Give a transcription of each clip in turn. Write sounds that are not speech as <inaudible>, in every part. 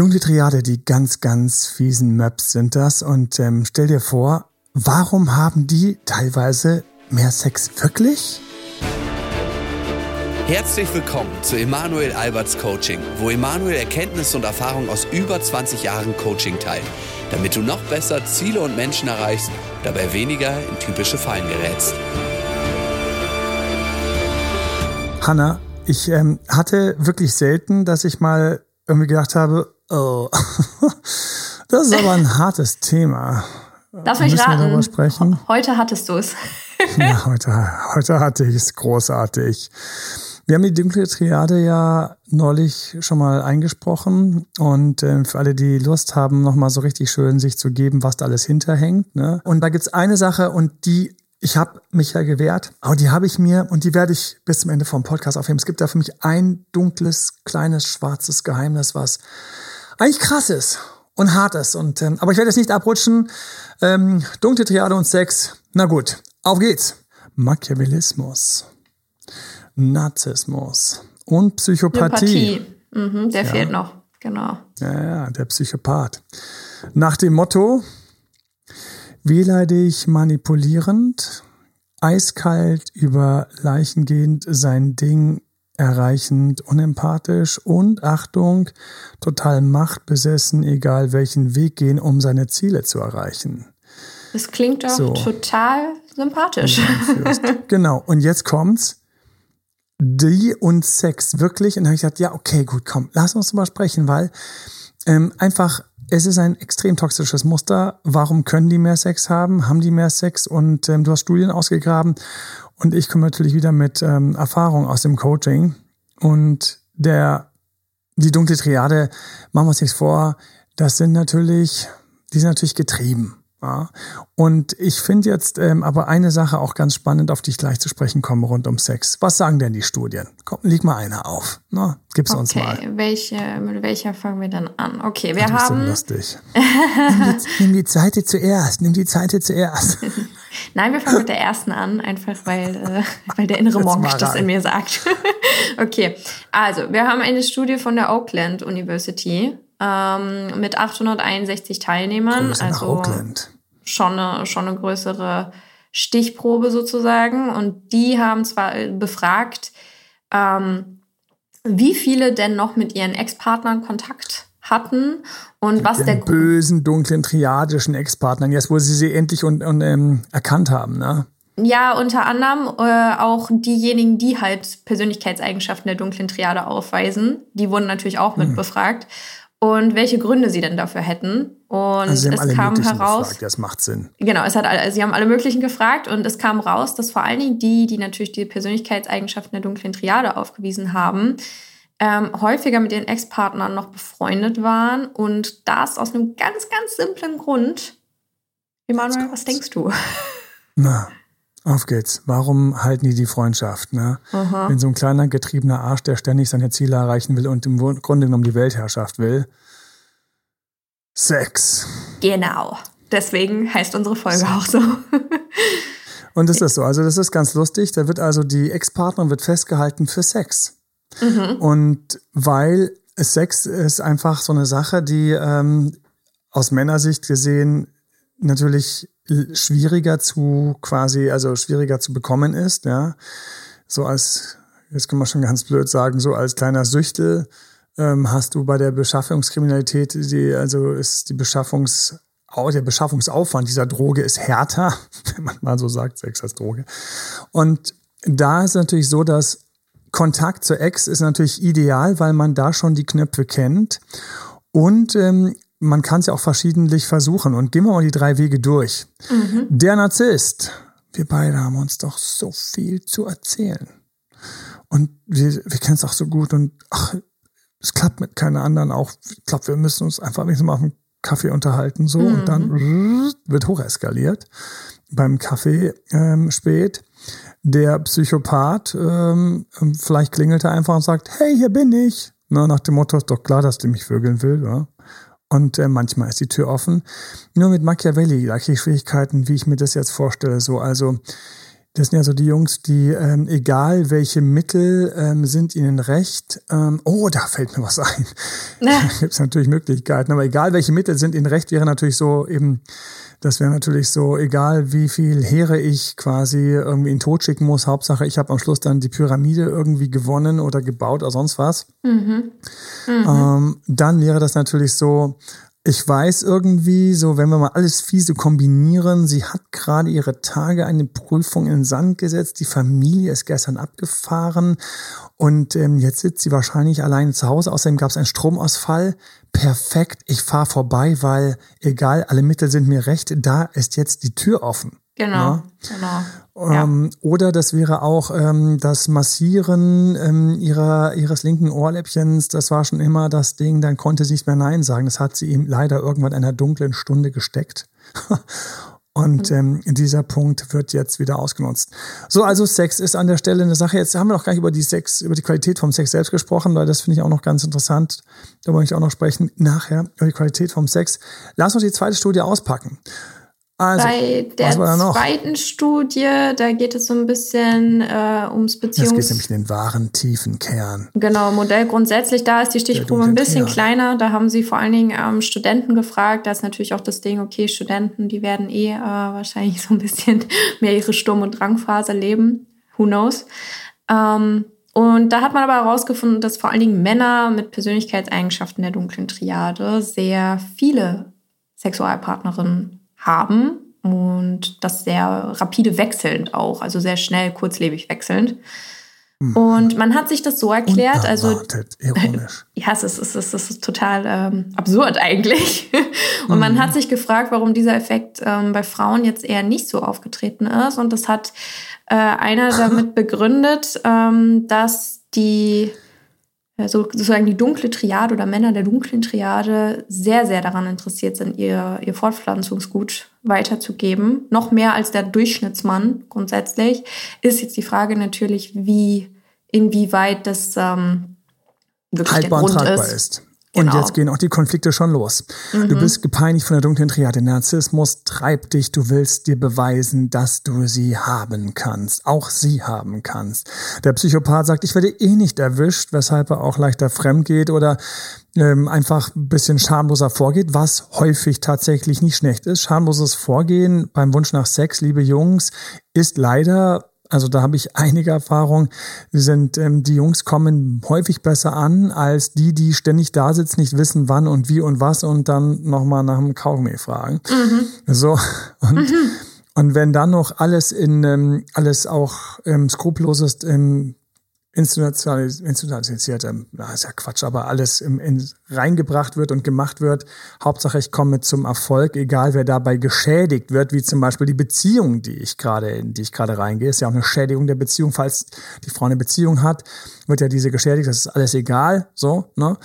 Dunkle Triade, die ganz, ganz fiesen Möps sind das. Und ähm, stell dir vor, warum haben die teilweise mehr Sex wirklich? Herzlich willkommen zu Emanuel Alberts Coaching, wo Emanuel Erkenntnisse und Erfahrung aus über 20 Jahren Coaching teilt, damit du noch besser Ziele und Menschen erreichst, dabei weniger in typische Fallen gerätst. Hanna, ich ähm, hatte wirklich selten, dass ich mal irgendwie gedacht habe, oh, <laughs> das ist aber ein <laughs> hartes Thema. Darf ich raten? sprechen? Heute hattest du es. <laughs> ja, heute, heute hatte ich es großartig. Wir haben die dunkle Triade ja neulich schon mal eingesprochen und äh, für alle, die Lust haben, nochmal so richtig schön sich zu geben, was da alles hinterhängt. Ne? Und da gibt's eine Sache und die ich habe mich ja gewehrt, aber die habe ich mir und die werde ich bis zum Ende vom Podcast aufheben. Es gibt da für mich ein dunkles, kleines, schwarzes Geheimnis, was eigentlich krass ist und hart ist. Und, ähm, aber ich werde jetzt nicht abrutschen. Ähm, dunkle Triade und Sex. Na gut, auf geht's. Machiavellismus, Narzissmus und Psychopathie. Mhm, der ja. fehlt noch, genau. Ja, ja, der Psychopath. Nach dem Motto, wehleidig manipulierend, eiskalt über Leichen gehend sein Ding erreichend, unempathisch und Achtung, total machtbesessen, egal welchen Weg gehen, um seine Ziele zu erreichen. Das klingt doch so. total sympathisch. genau. Und jetzt kommt's. Die und Sex, wirklich. Und dann habe ich gesagt, ja, okay, gut, komm, lass uns drüber sprechen, weil ähm, einfach es ist ein extrem toxisches Muster. Warum können die mehr Sex haben? Haben die mehr Sex? Und ähm, du hast Studien ausgegraben. Und ich komme natürlich wieder mit ähm, Erfahrung aus dem Coaching. Und der, die dunkle Triade, machen wir uns nichts vor, das sind natürlich, die sind natürlich getrieben. Ja. Und ich finde jetzt ähm, aber eine Sache auch ganz spannend, auf die ich gleich zu sprechen komme, rund um Sex. Was sagen denn die Studien? Komm, leg mal eine auf. Na, gib's okay. uns mal. Welche, mit welcher fangen wir dann an? Okay, wir Ach, haben. So lustig. nimm, die, nimm die Seite zuerst. Nimm die Seite zuerst. <laughs> Nein, wir fangen mit der ersten an, einfach weil, äh, weil der innere Monk das in mir sagt. <laughs> okay, also wir haben eine Studie von der Oakland University ähm, mit 861 Teilnehmern. Größe also schon eine, schon eine größere Stichprobe sozusagen. Und die haben zwar befragt, ähm, wie viele denn noch mit ihren Ex-Partnern Kontakt hatten und mit was der bösen, dunklen, triadischen Ex-Partnern, jetzt wo sie sie endlich und, und ähm, erkannt haben, ne? Ja, unter anderem äh, auch diejenigen, die halt Persönlichkeitseigenschaften der dunklen Triade aufweisen. Die wurden natürlich auch mit hm. befragt und welche Gründe sie denn dafür hätten. Und also es kam heraus. Gefragt, das macht Sinn. Genau, es hat alle, sie haben alle möglichen gefragt und es kam raus, dass vor allen Dingen die, die natürlich die Persönlichkeitseigenschaften der dunklen Triade aufgewiesen haben, ähm, häufiger mit ihren Ex-Partnern noch befreundet waren und das aus einem ganz, ganz simplen Grund. Emanuel, was denkst du? Na, auf geht's. Warum halten die die Freundschaft? Ne? Wenn so ein kleiner, getriebener Arsch, der ständig seine Ziele erreichen will und im Grunde genommen die Weltherrschaft will. Sex. Genau. Deswegen heißt unsere Folge Sex. auch so. <laughs> und das ist so. Also das ist ganz lustig. Da wird also die Ex-Partnerin wird festgehalten für Sex. Mhm. Und weil Sex ist einfach so eine Sache, die ähm, aus Männersicht gesehen natürlich schwieriger zu quasi, also schwieriger zu bekommen ist, ja. So als, jetzt kann man schon ganz blöd sagen, so als kleiner Süchtel ähm, hast du bei der Beschaffungskriminalität, die, also ist die Beschaffungs, der Beschaffungsaufwand dieser Droge ist härter, <laughs> wenn man mal so sagt, Sex als Droge. Und da ist natürlich so, dass Kontakt zur Ex ist natürlich ideal, weil man da schon die Knöpfe kennt. Und ähm, man kann es ja auch verschiedentlich versuchen. Und gehen wir mal die drei Wege durch. Mhm. Der Narzisst. Wir beide haben uns doch so viel zu erzählen. Und wir, wir kennen es auch so gut. Und ach, es klappt mit keiner anderen auch. Ich glaube, wir müssen uns einfach wenigstens mal auf einen Kaffee unterhalten. so mhm. Und dann mhm. wird hocheskaliert. Beim Kaffee ähm, spät. Der Psychopath, ähm, vielleicht klingelt er einfach und sagt, hey, hier bin ich. Na, nach dem Motto, ist doch klar, dass du mich vögeln will. Ja? Und äh, manchmal ist die Tür offen. Nur mit Machiavelli, ich Schwierigkeiten, wie ich mir das jetzt vorstelle. So, also Das sind ja so die Jungs, die, ähm, egal welche Mittel ähm, sind ihnen recht, ähm, oh, da fällt mir was ein. <laughs> Da gibt es natürlich Möglichkeiten, aber egal welche Mittel sind ihnen recht, wäre natürlich so eben, das wäre natürlich so, egal wie viel Heere ich quasi irgendwie in den Tod schicken muss, Hauptsache ich habe am Schluss dann die Pyramide irgendwie gewonnen oder gebaut oder sonst was. Mhm. Mhm. Ähm, dann wäre das natürlich so, ich weiß irgendwie, so wenn wir mal alles fiese kombinieren, sie hat gerade ihre Tage eine Prüfung in den Sand gesetzt, die Familie ist gestern abgefahren und ähm, jetzt sitzt sie wahrscheinlich alleine zu Hause. Außerdem gab es einen Stromausfall. Perfekt, ich fahre vorbei, weil egal, alle Mittel sind mir recht, da ist jetzt die Tür offen. Genau, ja? genau. Ähm, Oder das wäre auch ähm, das Massieren ähm, ihrer, ihres linken Ohrläppchens. Das war schon immer das Ding. Dann konnte sie nicht mehr Nein sagen. Das hat sie ihm leider irgendwann in einer dunklen Stunde gesteckt. <laughs> Und mhm. ähm, dieser Punkt wird jetzt wieder ausgenutzt. So, also Sex ist an der Stelle eine Sache. Jetzt haben wir noch gar nicht über die Sex, über die Qualität vom Sex selbst gesprochen, weil das finde ich auch noch ganz interessant. Da wollte ich auch noch sprechen nachher über die Qualität vom Sex. Lass uns die zweite Studie auspacken. Also, Bei der zweiten Studie, da geht es so ein bisschen äh, ums Beziehungs... Es geht nämlich in den wahren tiefen Kern. Genau, Modell grundsätzlich, da ist die Stichprobe ein bisschen Kern. kleiner. Da haben sie vor allen Dingen ähm, Studenten gefragt. Da ist natürlich auch das Ding, okay, Studenten, die werden eh äh, wahrscheinlich so ein bisschen <laughs> mehr ihre Sturm- und Drangphase leben. Who knows? Ähm, und da hat man aber herausgefunden, dass vor allen Dingen Männer mit Persönlichkeitseigenschaften der dunklen Triade sehr viele Sexualpartnerinnen haben und das sehr rapide wechselnd auch, also sehr schnell, kurzlebig wechselnd. Mhm. Und man hat sich das so erklärt, also ironisch. <laughs> ja, es ist, es ist, es ist total ähm, absurd eigentlich. <laughs> und mhm. man hat sich gefragt, warum dieser Effekt ähm, bei Frauen jetzt eher nicht so aufgetreten ist. Und das hat äh, einer <laughs> damit begründet, ähm, dass die so, sozusagen die dunkle Triade oder Männer der dunklen Triade sehr, sehr daran interessiert sind, ihr, ihr Fortpflanzungsgut weiterzugeben. Noch mehr als der Durchschnittsmann grundsätzlich. Ist jetzt die Frage natürlich, wie, inwieweit das ähm, wirklich Haltbar der Grund ist. ist. Und genau. jetzt gehen auch die Konflikte schon los. Mhm. Du bist gepeinigt von der dunklen Triade. Narzissmus treibt dich. Du willst dir beweisen, dass du sie haben kannst. Auch sie haben kannst. Der Psychopath sagt, ich werde eh nicht erwischt, weshalb er auch leichter fremd geht oder ähm, einfach ein bisschen schamloser vorgeht, was häufig tatsächlich nicht schlecht ist. Schamloses Vorgehen beim Wunsch nach Sex, liebe Jungs, ist leider also da habe ich einige Erfahrungen. Sind ähm, die Jungs kommen häufig besser an als die, die ständig da sitzen, nicht wissen, wann und wie und was und dann nochmal nach dem Kaugummi fragen. Mhm. So <laughs> und mhm. und wenn dann noch alles in ähm, alles auch ähm, skrupellos ist, ähm, institutionalisiert, na, ist ja Quatsch, aber alles im, in, reingebracht wird und gemacht wird. Hauptsache, ich komme zum Erfolg, egal wer dabei geschädigt wird, wie zum Beispiel die Beziehung, die ich gerade, in die ich gerade reingehe, ist ja auch eine Schädigung der Beziehung. Falls die Frau eine Beziehung hat, wird ja diese geschädigt, das ist alles egal, so, ne?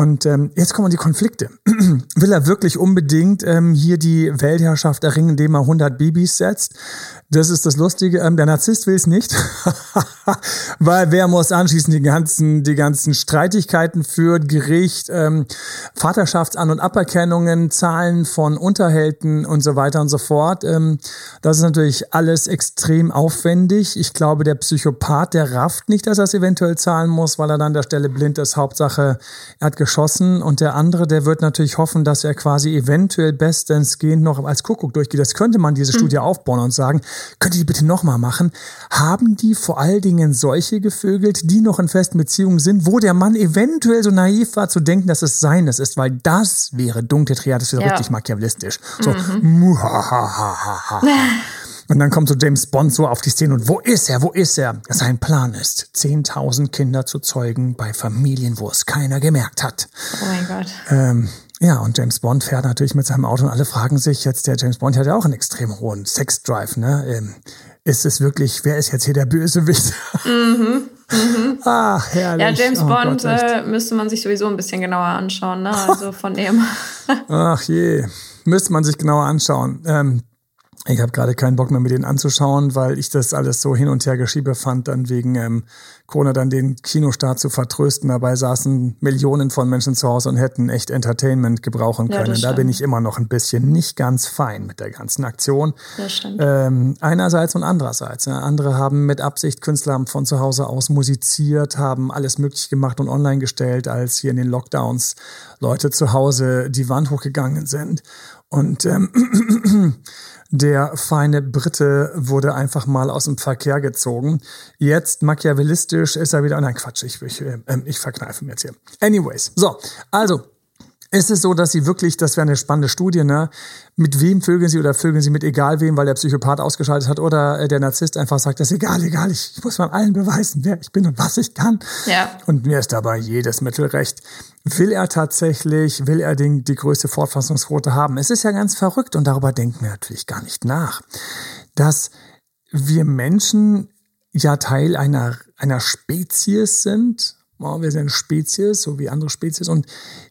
Und ähm, jetzt kommen die Konflikte. <clears throat> Will er wirklich unbedingt ähm, hier die Weltherrschaft erringen, indem er 100 Babys setzt? Das ist das Lustige. Ähm, der Narzisst will es nicht, <laughs> weil wer muss anschließend die ganzen, die ganzen Streitigkeiten führt, Gericht, ähm, Vaterschaftsan- und Aberkennungen, Zahlen von Unterhälten und so weiter und so fort. Ähm, das ist natürlich alles extrem aufwendig. Ich glaube, der Psychopath, der rafft nicht, dass er es eventuell zahlen muss, weil er dann an der Stelle blind ist. Hauptsache, er hat geschossen. Und der andere, der wird natürlich hoffen, dass er quasi eventuell bestens gehend noch als Kuckuck durchgeht. Das könnte man diese hm. Studie aufbauen und sagen, Könnt ihr die bitte nochmal machen? Haben die vor allen Dingen solche gevögelt, die noch in festen Beziehungen sind, wo der Mann eventuell so naiv war zu denken, dass es seines ist, weil das wäre dunkle Triade, das wäre ja. richtig machiavellistisch. So, mhm. Und dann kommt so James Bond so auf die Szene und wo ist er, wo ist er? Sein Plan ist, 10.000 Kinder zu zeugen bei Familien, wo es keiner gemerkt hat. Oh mein Gott. Ähm, ja, und James Bond fährt natürlich mit seinem Auto und alle fragen sich jetzt, der James Bond hat ja auch einen extrem hohen Sexdrive, ne? Ähm, ist es wirklich, wer ist jetzt hier der Bösewicht? Mhm. Mhm. Ach, herrlich. Ja, James oh Bond Gott, äh, müsste man sich sowieso ein bisschen genauer anschauen, ne? Also von dem. <laughs> Ach je, müsste man sich genauer anschauen. Ähm, Ich habe gerade keinen Bock mehr, mir den anzuschauen, weil ich das alles so hin und her geschiebe fand, dann wegen ähm, Corona dann den Kinostart zu vertrösten. Dabei saßen Millionen von Menschen zu Hause und hätten echt Entertainment gebrauchen können. Ja, da bin ich immer noch ein bisschen nicht ganz fein mit der ganzen Aktion. Ähm, einerseits und andererseits. Ja. Andere haben mit Absicht, Künstler haben von zu Hause aus musiziert, haben alles möglich gemacht und online gestellt, als hier in den Lockdowns Leute zu Hause die Wand hochgegangen sind. Und ähm, Der feine Brite wurde einfach mal aus dem Verkehr gezogen. Jetzt machiavellistisch ist er wieder. Nein, Quatsch, ich, ich, äh, ich verkneife mir jetzt hier. Anyways, so, also ist es so, dass sie wirklich, das wäre eine spannende Studie, ne? Mit wem vögeln sie oder vögeln sie mit egal wem, weil der Psychopath ausgeschaltet hat oder äh, der Narzisst einfach sagt, das ist egal, egal, ich, ich muss mal allen beweisen, wer ich bin und was ich kann. Ja. Und mir ist dabei jedes Mittel recht. Will er tatsächlich, will er den, die größte Fortpflanzungsquote haben? Es ist ja ganz verrückt und darüber denken wir natürlich gar nicht nach, dass wir Menschen ja Teil einer, einer Spezies sind. Oh, wir sind eine Spezies, so wie andere Spezies und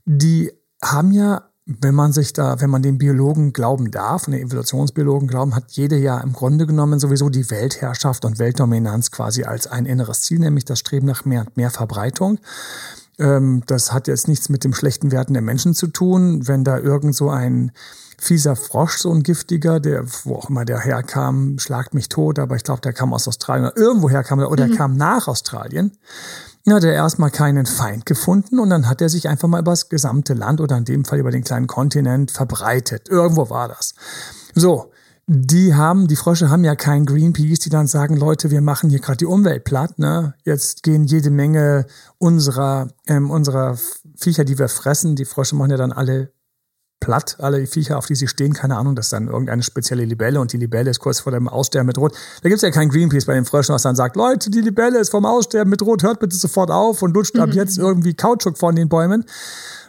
die haben ja, wenn man sich da, wenn man den Biologen glauben darf, den Evolutionsbiologen glauben, hat jede ja im Grunde genommen sowieso die Weltherrschaft und Weltdominanz quasi als ein inneres Ziel, nämlich das Streben nach mehr und mehr Verbreitung. Ähm, das hat jetzt nichts mit dem schlechten Werten der Menschen zu tun. Wenn da irgend so ein fieser Frosch, so ein giftiger, der, wo auch immer der herkam, schlagt mich tot, aber ich glaube, der kam aus Australien oder irgendwo herkam oder mhm. er kam nach Australien dann hat er erstmal keinen Feind gefunden und dann hat er sich einfach mal über das gesamte Land oder in dem Fall über den kleinen Kontinent verbreitet. Irgendwo war das. So, die haben, die Frösche haben ja kein Greenpeace, die dann sagen, Leute, wir machen hier gerade die Umwelt platt. Ne? Jetzt gehen jede Menge unserer, ähm, unserer Viecher, die wir fressen, die Frösche machen ja dann alle platt, alle Viecher, auf die sie stehen, keine Ahnung, das ist dann irgendeine spezielle Libelle und die Libelle ist kurz vor dem Aussterben mit Rot. Da gibt's ja kein Greenpeace bei den Fröschen, was dann sagt, Leute, die Libelle ist vom Aussterben mit Rot, hört bitte sofort auf und lutscht ab jetzt irgendwie Kautschuk von den Bäumen.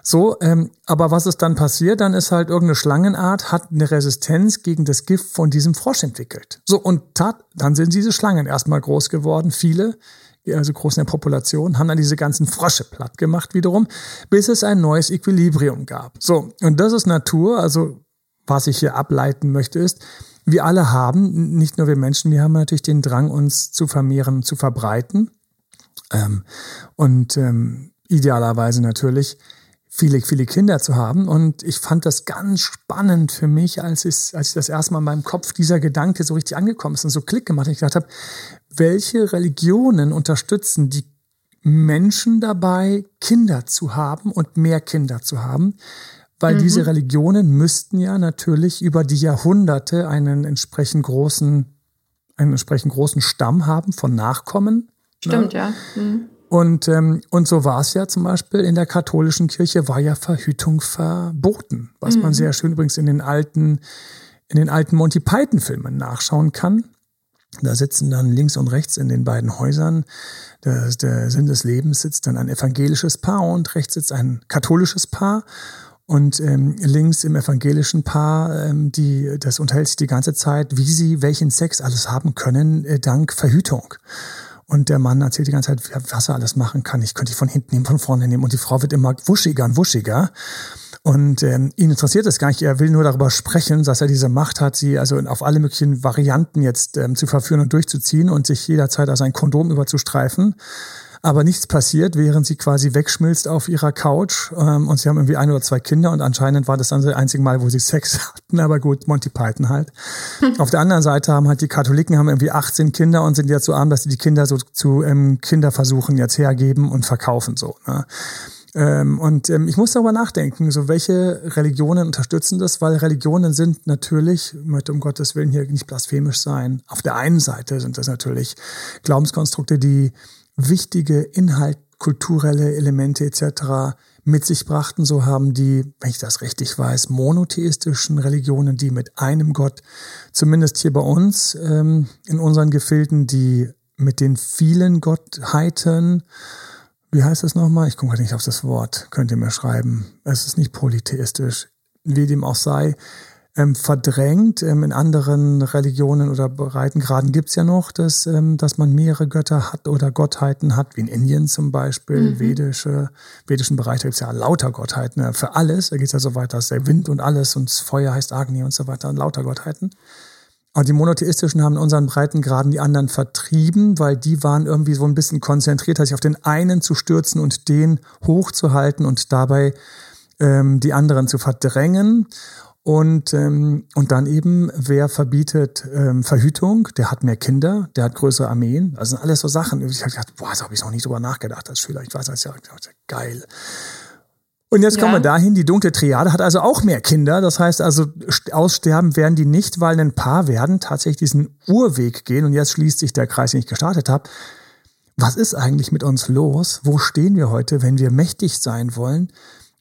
So, ähm, aber was ist dann passiert? Dann ist halt irgendeine Schlangenart, hat eine Resistenz gegen das Gift von diesem Frosch entwickelt. So, und tat, dann sind diese Schlangen erstmal groß geworden, viele, also groß in der Population, haben dann diese ganzen Frösche platt gemacht wiederum, bis es ein neues Equilibrium gab. So, und das ist Natur, also was ich hier ableiten möchte ist, wir alle haben, nicht nur wir Menschen, wir haben natürlich den Drang, uns zu vermehren, zu verbreiten. Ähm, und ähm, idealerweise natürlich viele, viele Kinder zu haben. Und ich fand das ganz spannend für mich, als ich, als ich das erste Mal in meinem Kopf dieser Gedanke so richtig angekommen ist und so Klick gemacht. Ich gedacht habe, welche Religionen unterstützen die Menschen dabei, Kinder zu haben und mehr Kinder zu haben? Weil mhm. diese Religionen müssten ja natürlich über die Jahrhunderte einen entsprechend großen, einen entsprechend großen Stamm haben von Nachkommen. Stimmt, ne? ja. Mhm. Und, ähm, und so war es ja zum Beispiel in der katholischen Kirche, war ja Verhütung verboten, was mhm. man sehr schön übrigens in den alten, in den alten Monty Python-Filmen nachschauen kann. Da sitzen dann links und rechts in den beiden Häusern der, der Sinn des Lebens sitzt dann ein evangelisches Paar und rechts sitzt ein katholisches Paar. Und ähm, links im evangelischen Paar, ähm, die, das unterhält sich die ganze Zeit, wie sie welchen Sex alles haben können, äh, dank Verhütung. Und der Mann erzählt die ganze Zeit, was er alles machen kann. Ich könnte dich von hinten nehmen, von vorne nehmen. Und die Frau wird immer wuschiger und wuschiger. Und ähm, ihn interessiert es gar nicht. Er will nur darüber sprechen, dass er diese Macht hat, sie also auf alle möglichen Varianten jetzt ähm, zu verführen und durchzuziehen und sich jederzeit als ein Kondom überzustreifen aber nichts passiert, während sie quasi wegschmilzt auf ihrer Couch. Ähm, und sie haben irgendwie ein oder zwei Kinder und anscheinend war das dann das einzige Mal, wo sie <laughs> Sex hatten. Aber gut, Monty Python halt. Auf der anderen Seite haben halt die Katholiken haben irgendwie 18 Kinder und sind jetzt so arm, dass sie die Kinder so zu ähm, Kinderversuchen jetzt hergeben und verkaufen so. Ne? Ähm, und ähm, ich muss darüber nachdenken, so welche Religionen unterstützen das, weil Religionen sind natürlich, ich möchte um Gottes Willen hier nicht blasphemisch sein. Auf der einen Seite sind das natürlich Glaubenskonstrukte, die wichtige Inhalt, kulturelle Elemente etc. mit sich brachten. So haben die, wenn ich das richtig weiß, monotheistischen Religionen, die mit einem Gott, zumindest hier bei uns ähm, in unseren Gefilden, die mit den vielen Gottheiten, wie heißt das nochmal? Ich komme gerade nicht auf das Wort, könnt ihr mir schreiben. Es ist nicht polytheistisch, wie dem auch sei ähm, verdrängt. Ähm, in anderen Religionen oder Breitengraden gibt's ja noch, dass, ähm, dass man mehrere Götter hat oder Gottheiten hat, wie in Indien zum Beispiel, mhm. vedische, vedischen Bereich, da gibt's ja lauter Gottheiten ja, für alles. Da geht's ja so weiter, dass der Wind und alles und das Feuer heißt Agni und so weiter, lauter Gottheiten. Und die Monotheistischen haben in unseren Breitengraden die anderen vertrieben, weil die waren irgendwie so ein bisschen konzentriert, sich auf den einen zu stürzen und den hochzuhalten und dabei ähm, die anderen zu verdrängen. Und, ähm, und dann eben, wer verbietet ähm, Verhütung, der hat mehr Kinder, der hat größere Armeen. Das sind alles so Sachen. Ich habe gedacht, boah, so habe ich noch nie drüber nachgedacht als Schüler. Ich weiß, das ja geil. Und jetzt ja. kommen wir dahin, die dunkle Triade hat also auch mehr Kinder. Das heißt also, aussterben werden die nicht, weil ein Paar werden tatsächlich diesen Urweg gehen. Und jetzt schließt sich der Kreis, den ich gestartet habe. Was ist eigentlich mit uns los? Wo stehen wir heute, wenn wir mächtig sein wollen?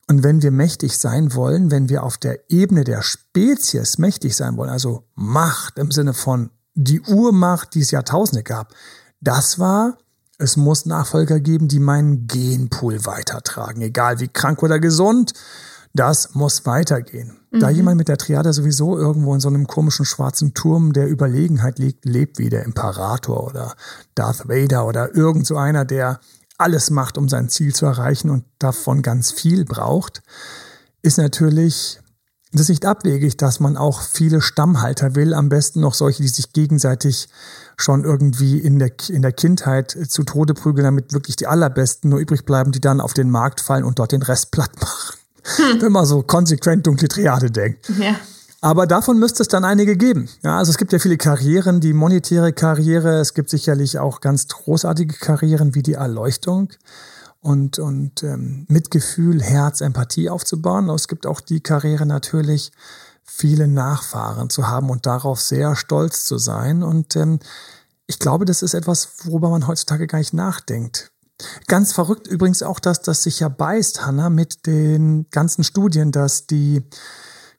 Und wenn wir mächtig sein wollen, wenn wir auf der Ebene der Spezies mächtig sein wollen, also Macht im Sinne von die Urmacht, die es Jahrtausende gab, das war es muss Nachfolger geben, die meinen Genpool weitertragen, egal wie krank oder gesund. Das muss weitergehen. Mhm. Da jemand mit der Triade sowieso irgendwo in so einem komischen schwarzen Turm der Überlegenheit liegt, lebt wie der Imperator oder Darth Vader oder irgend so einer, der alles macht, um sein Ziel zu erreichen und davon ganz viel braucht, ist natürlich das ist nicht abwegig, dass man auch viele Stammhalter will, am besten noch solche, die sich gegenseitig schon irgendwie in der, in der Kindheit zu Tode prügeln, damit wirklich die allerbesten nur übrig bleiben, die dann auf den Markt fallen und dort den Rest platt machen. Hm. Wenn man so konsequent dunkle Triade denkt. Ja. Aber davon müsste es dann einige geben. Ja, also es gibt ja viele Karrieren, die monetäre Karriere. Es gibt sicherlich auch ganz großartige Karrieren wie die Erleuchtung und, und ähm, Mitgefühl, Herz, Empathie aufzubauen. Aber es gibt auch die Karriere natürlich, viele Nachfahren zu haben und darauf sehr stolz zu sein. Und ähm, ich glaube, das ist etwas, worüber man heutzutage gar nicht nachdenkt. Ganz verrückt übrigens auch, dass das sich ja beißt, Hanna, mit den ganzen Studien, dass die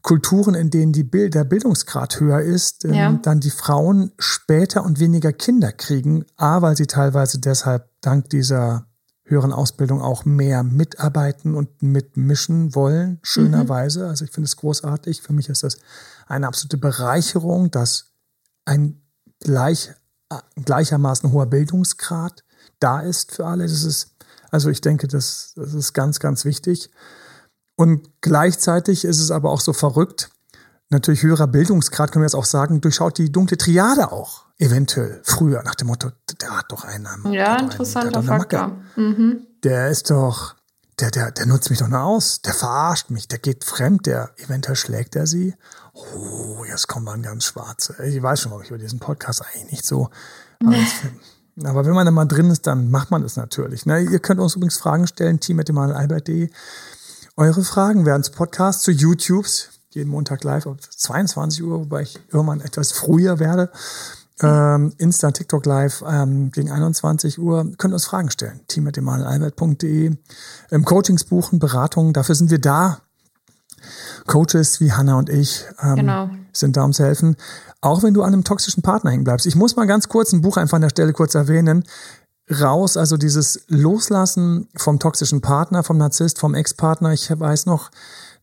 Kulturen, in denen die Bild, der Bildungsgrad höher ist, ähm, ja. dann die Frauen später und weniger Kinder kriegen. A, weil sie teilweise deshalb dank dieser höheren Ausbildung auch mehr mitarbeiten und mitmischen wollen, schönerweise. Mhm. Also ich finde es großartig. Für mich ist das eine absolute Bereicherung, dass ein gleich, gleichermaßen hoher Bildungsgrad da ist für alle. Das ist, also ich denke, das, das ist ganz, ganz wichtig. Und gleichzeitig ist es aber auch so verrückt, natürlich höherer Bildungsgrad, können wir jetzt auch sagen, durchschaut die dunkle Triade auch eventuell früher nach dem Motto, der hat doch einen. Ja, interessanter einen, der Faktor. Mhm. Der ist doch, der, der, der nutzt mich doch nur aus, der verarscht mich, der geht fremd, der eventuell schlägt er sie. Oh, jetzt kommt man ganz schwarze. Ich weiß schon, ob ich über diesen Podcast eigentlich nicht so. Aber, wenn man da mal drin ist, dann macht man das natürlich. Ne? Ihr könnt uns übrigens Fragen stellen, team mit dem Albert.de. Eure Fragen werden zu Podcasts, zu YouTubes, jeden Montag live um 22 Uhr, wobei ich irgendwann etwas früher werde. Ähm, Insta, TikTok live ähm, gegen 21 Uhr. Könnt uns Fragen stellen. Team mit emanuelalbert.de. Ähm, Coachings buchen, Beratungen, dafür sind wir da. Coaches wie Hanna und ich ähm, genau. sind da, um zu helfen. Auch wenn du an einem toxischen Partner hängen bleibst. Ich muss mal ganz kurz ein Buch einfach an der Stelle kurz erwähnen. Raus, also dieses Loslassen vom toxischen Partner, vom Narzisst, vom Ex-Partner. Ich weiß noch,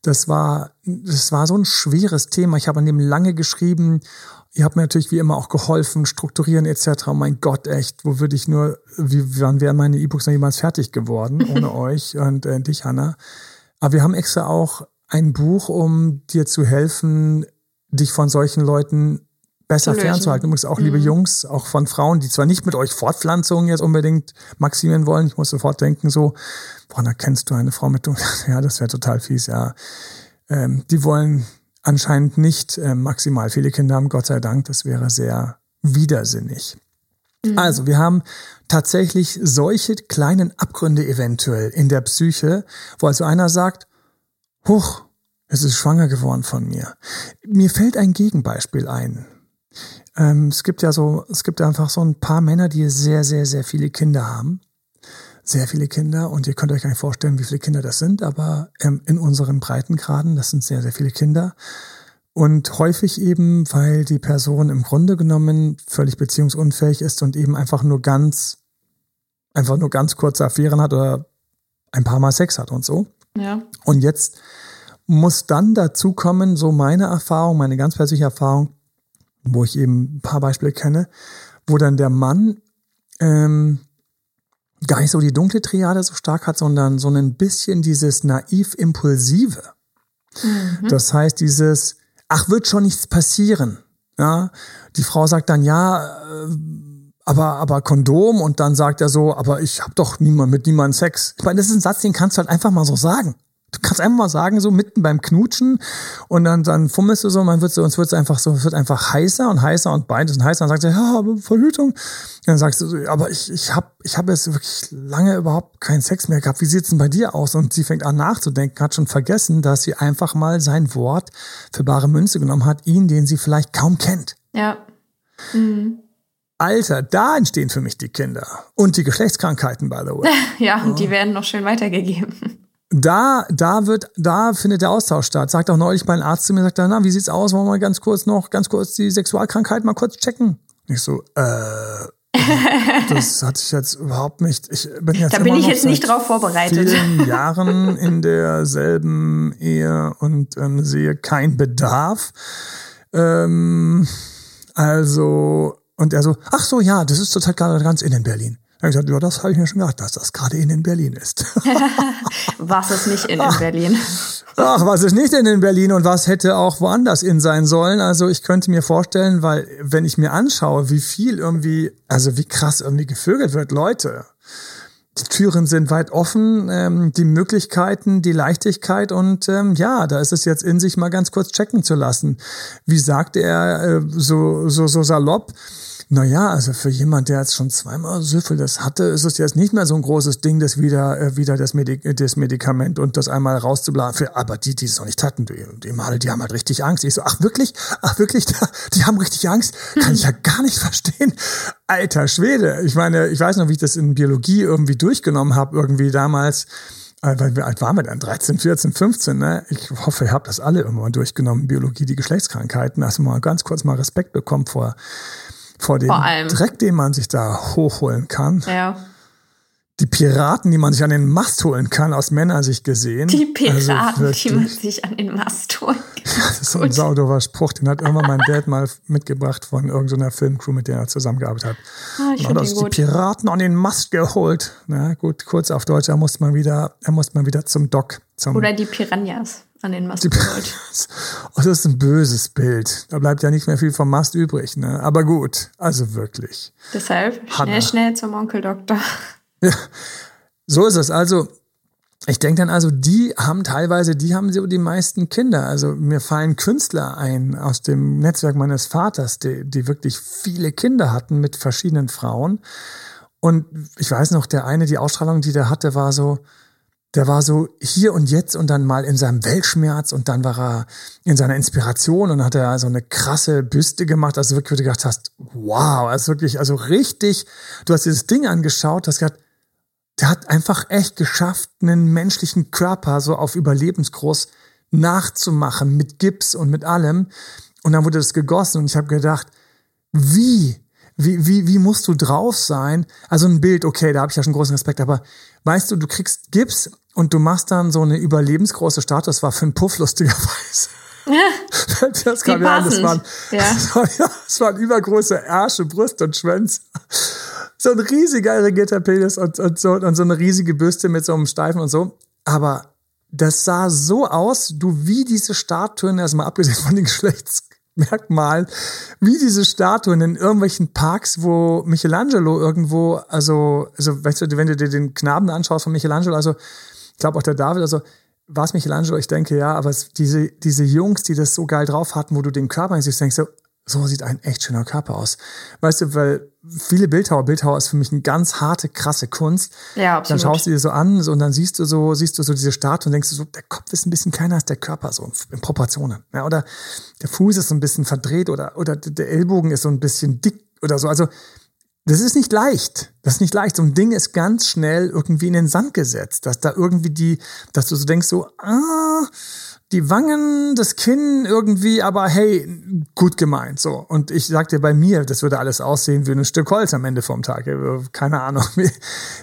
das war, das war so ein schweres Thema. Ich habe an dem lange geschrieben. Ihr habt mir natürlich wie immer auch geholfen, strukturieren etc. mein Gott, echt, wo würde ich nur, wie wann wären meine E-Books noch jemals fertig geworden <laughs> ohne euch und äh, dich, Hanna. Aber wir haben extra auch ein Buch, um dir zu helfen, dich von solchen Leuten besser fernzuhalten. Übrigens auch, liebe mhm. Jungs, auch von Frauen, die zwar nicht mit euch Fortpflanzungen jetzt unbedingt maximieren wollen. Ich muss sofort denken so, boah, da kennst du eine Frau mit, <laughs> ja, das wäre total fies, ja. Ähm, die wollen anscheinend nicht äh, maximal viele Kinder haben, Gott sei Dank. Das wäre sehr widersinnig. Mhm. Also, wir haben tatsächlich solche kleinen Abgründe eventuell in der Psyche, wo also einer sagt, huch, es ist schwanger geworden von mir. Mir fällt ein Gegenbeispiel ein. Ähm, es gibt ja so, es gibt einfach so ein paar Männer, die sehr, sehr, sehr viele Kinder haben. Sehr viele Kinder und ihr könnt euch gar nicht vorstellen, wie viele Kinder das sind, aber ähm, in unseren Breitengraden, das sind sehr, sehr viele Kinder. Und häufig eben, weil die Person im Grunde genommen völlig beziehungsunfähig ist und eben einfach nur ganz, einfach nur ganz kurze Affären hat oder ein paar Mal Sex hat und so. Ja. Und jetzt muss dann dazu kommen, so meine Erfahrung, meine ganz persönliche Erfahrung, wo ich eben ein paar Beispiele kenne, wo dann der Mann ähm, gar nicht so die dunkle Triade so stark hat, sondern so ein bisschen dieses naiv-impulsive. Mhm. Das heißt, dieses, ach, wird schon nichts passieren. Ja, die Frau sagt dann ja, äh, aber aber Kondom und dann sagt er so, aber ich habe doch niemand mit niemandem Sex. Ich meine, das ist ein Satz, den kannst du halt einfach mal so sagen. Du kannst einfach mal sagen, so mitten beim Knutschen und dann, dann fummelst du so, man wird so, uns wird es einfach so, es wird einfach heißer und heißer und beides und heißer und dann sagst du, ja, aber Verhütung. Und dann sagst du so, aber ich, ich habe ich hab jetzt wirklich lange überhaupt keinen Sex mehr gehabt. Wie sieht's denn bei dir aus? Und sie fängt an nachzudenken, hat schon vergessen, dass sie einfach mal sein Wort für bare Münze genommen hat, ihn, den sie vielleicht kaum kennt. Ja. Mhm. Alter, da entstehen für mich die Kinder. Und die Geschlechtskrankheiten, by the way. <laughs> ja, und die werden noch schön weitergegeben da, da wird, da findet der Austausch statt. Sagt auch neulich mein Arzt zu mir, sagt er, na, wie sieht's aus? Wollen wir mal ganz kurz noch, ganz kurz die Sexualkrankheit mal kurz checken? Ich so, äh, <laughs> das hatte ich jetzt überhaupt nicht. Ich bin jetzt da bin ich jetzt nicht drauf vorbereitet. Vielen Jahren in derselben Ehe und ähm, sehe keinen Bedarf. Ähm, also, und er so, ach so, ja, das ist total gerade ganz in in Berlin. Habe ich gesagt, ja, das habe ich mir schon gedacht, dass das gerade in in Berlin ist. <laughs> was ist nicht in in Berlin? Ach, was ist nicht in in Berlin und was hätte auch woanders in sein sollen? Also ich könnte mir vorstellen, weil wenn ich mir anschaue, wie viel irgendwie, also wie krass irgendwie gevögelt wird, Leute. Die Türen sind weit offen, ähm, die Möglichkeiten, die Leichtigkeit und ähm, ja, da ist es jetzt in sich mal ganz kurz checken zu lassen. Wie sagt er äh, so, so, so salopp? Naja, also für jemand, der jetzt schon zweimal Syphilis hatte, ist es jetzt nicht mehr so ein großes Ding, das wieder, äh, wieder das, Medik das Medikament und das einmal rauszublasen. Für, aber die, die es noch nicht hatten, die, die Male, die haben halt richtig Angst. Ich so, ach wirklich? Ach wirklich? <laughs> Die haben richtig Angst? Kann ich ja gar nicht verstehen. Alter Schwede. Ich meine, ich weiß noch, wie ich das in Biologie irgendwie durchgenommen habe, irgendwie damals äh, weil wir alt waren wir dann? 13, 14, 15, ne? Ich hoffe, ihr habt das alle irgendwann durchgenommen, Biologie, die Geschlechtskrankheiten. Also mal ganz kurz mal Respekt bekommen vor vor dem vor Dreck, den man sich da hochholen kann. Ja. Die Piraten, die man sich an den Mast holen kann, aus Männersicht gesehen. Die Piraten, also die man sich an den Mast holen <laughs> kann. das ist so ein saudover Spruch, den hat irgendwann mein Dad mal mitgebracht von irgendeiner Filmcrew, mit der er zusammengearbeitet hat. Ah, ich und hat die Piraten an den Mast geholt. Na gut, kurz auf Deutsch, er muss mal wieder, er muss mal wieder zum Dock. Zum Oder die Piranhas an den Mast geholt. oh, das ist ein böses Bild. Da bleibt ja nicht mehr viel vom Mast übrig, ne? Aber gut, also wirklich. Deshalb schnell, Hanna. schnell zum Onkel Doktor. Ja, so ist es. Also, ich denke dann also, die haben teilweise, die haben so die meisten Kinder. Also mir fallen Künstler ein aus dem Netzwerk meines Vaters, die, die wirklich viele Kinder hatten mit verschiedenen Frauen. Und ich weiß noch, der eine, die Ausstrahlung, die der hatte, war so, der war so hier und jetzt und dann mal in seinem Weltschmerz und dann war er in seiner Inspiration und hat er so eine krasse Büste gemacht, also wirklich, wo du gedacht hast, wow, also wirklich, also richtig, du hast dieses Ding angeschaut, hast gedacht, der hat einfach echt geschafft, einen menschlichen Körper so auf Überlebensgroß nachzumachen mit Gips und mit allem. Und dann wurde das gegossen und ich habe gedacht, wie wie, wie, wie musst du drauf sein? Also ein Bild, okay, da habe ich ja schon großen Respekt, aber weißt du, du kriegst Gips und du machst dann so eine überlebensgroße Statue, das war für einen Puff lustigerweise. Ja, <laughs> das kam ja <laughs> das waren, ja. Das, war, ja, das waren übergroße Ärsche, Brust und Schwänze. So ein riesiger irrigierter Penis und, und, so, und so eine riesige Büste mit so einem Steifen und so. Aber das sah so aus, du wie diese Statuen, erstmal abgesehen von den Geschlechtsmerkmalen, wie diese Statuen in irgendwelchen Parks, wo Michelangelo irgendwo, also, also weißt du, wenn du dir den Knaben anschaust von Michelangelo, also ich glaube auch der David, also war es Michelangelo, ich denke ja, aber es, diese, diese Jungs, die das so geil drauf hatten, wo du den Körper in sich denkst, so, so sieht ein echt schöner Körper aus. Weißt du, weil viele Bildhauer, Bildhauer ist für mich eine ganz harte, krasse Kunst. Ja, absolut. Dann schaust du dir so an so, und dann siehst du so, siehst du so diese Statue und denkst du so, der Kopf ist ein bisschen kleiner als der Körper, so in Proportionen. Ja, oder der Fuß ist so ein bisschen verdreht oder, oder der Ellbogen ist so ein bisschen dick oder so. Also, das ist nicht leicht. Das ist nicht leicht. So ein Ding ist ganz schnell irgendwie in den Sand gesetzt, dass da irgendwie die, dass du so denkst so, ah, die Wangen, das Kinn irgendwie, aber hey, gut gemeint, so. Und ich sagte bei mir, das würde alles aussehen wie ein Stück Holz am Ende vom Tag. Keine Ahnung, <laughs> wie,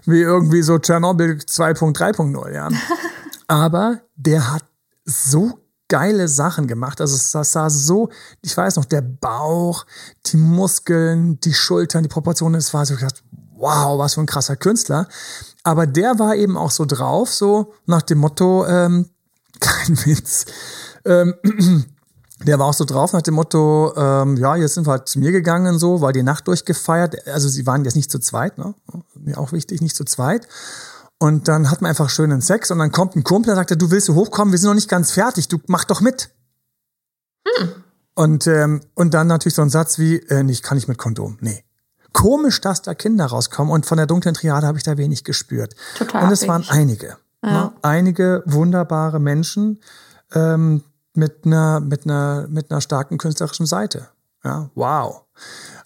wie irgendwie so Tschernobyl 2.3.0, ja. <laughs> aber der hat so geile Sachen gemacht. Also das sah so, ich weiß noch, der Bauch, die Muskeln, die Schultern, die Proportionen, das war so gedacht, wow, was für ein krasser Künstler. Aber der war eben auch so drauf, so nach dem Motto, ähm, kein Witz. Ähm, <clears throat> der war auch so drauf nach dem Motto, ähm, ja, jetzt sind wir halt zu mir gegangen, so, weil die Nacht durchgefeiert. Also sie waren jetzt nicht zu zweit, ne? Mir auch wichtig, nicht zu zweit. Und dann hat man einfach schönen Sex und dann kommt ein Kumpel, der sagt, du willst du hochkommen, wir sind noch nicht ganz fertig, du mach doch mit. Hm. Und, ähm, und dann natürlich so ein Satz wie, äh, nicht, kann ich mit Kondom. Nee. Komisch, dass da Kinder rauskommen und von der dunklen Triade habe ich da wenig gespürt. Total und es waren einige. Ja. Ne? Einige wunderbare Menschen, ähm, mit einer, mit einer, mit einer starken künstlerischen Seite. Ja, wow.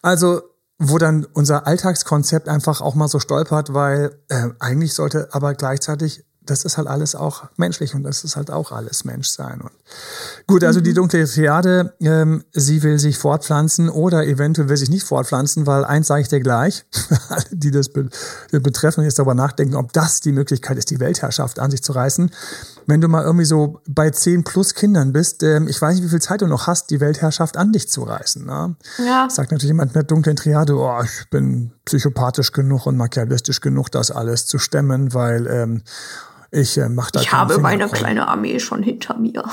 Also, wo dann unser Alltagskonzept einfach auch mal so stolpert, weil äh, eigentlich sollte aber gleichzeitig das ist halt alles auch menschlich und das ist halt auch alles Menschsein. Und gut, also mhm. die dunkle Triade, ähm, sie will sich fortpflanzen oder eventuell will sich nicht fortpflanzen, weil eins sage ich dir gleich, <laughs> alle, die das be betreffen jetzt darüber nachdenken, ob das die Möglichkeit ist, die Weltherrschaft an sich zu reißen. Wenn du mal irgendwie so bei zehn plus Kindern bist, ähm, ich weiß nicht, wie viel Zeit du noch hast, die Weltherrschaft an dich zu reißen. Ne? Ja. Sagt natürlich jemand mit der dunklen Triade, oh, ich bin psychopathisch genug und machiavellistisch genug, das alles zu stemmen, weil ähm, ich äh, mache da Ich habe meine kleine Armee schon hinter mir.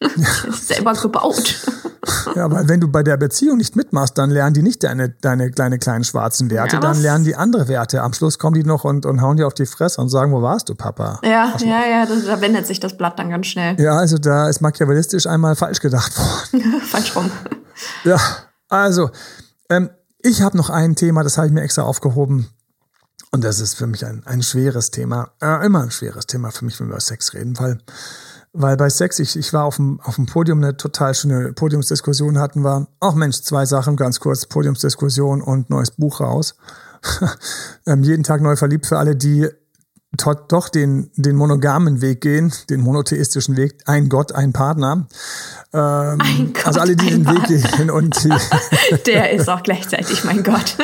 <laughs> selber gebaut. <laughs> ja, weil wenn du bei der Beziehung nicht mitmachst, dann lernen die nicht deine, deine kleine kleinen schwarzen Werte, ja, dann lernen die andere Werte. Am Schluss kommen die noch und, und hauen dir auf die Fresse und sagen, wo warst du, Papa? Ja, ja, ja, das, da wendet sich das Blatt dann ganz schnell. Ja, also da ist machiavellistisch einmal falsch gedacht worden. <laughs> falsch rum. Ja, also, ähm, ich habe noch ein Thema, das habe ich mir extra aufgehoben. Und das ist für mich ein, ein schweres Thema, äh, immer ein schweres Thema für mich, wenn wir über Sex reden, weil, weil bei Sex, ich, ich war auf dem, auf dem Podium, eine total schöne Podiumsdiskussion hatten wir. Ach Mensch, zwei Sachen, ganz kurz, Podiumsdiskussion und neues Buch raus. <laughs> ähm, jeden Tag neu verliebt für alle, die doch den, den monogamen Weg gehen, den monotheistischen Weg, ein Gott, ein Partner. Ähm, ein Gott, also alle, die den Partner. Weg gehen und die <laughs> Der ist auch gleichzeitig mein Gott.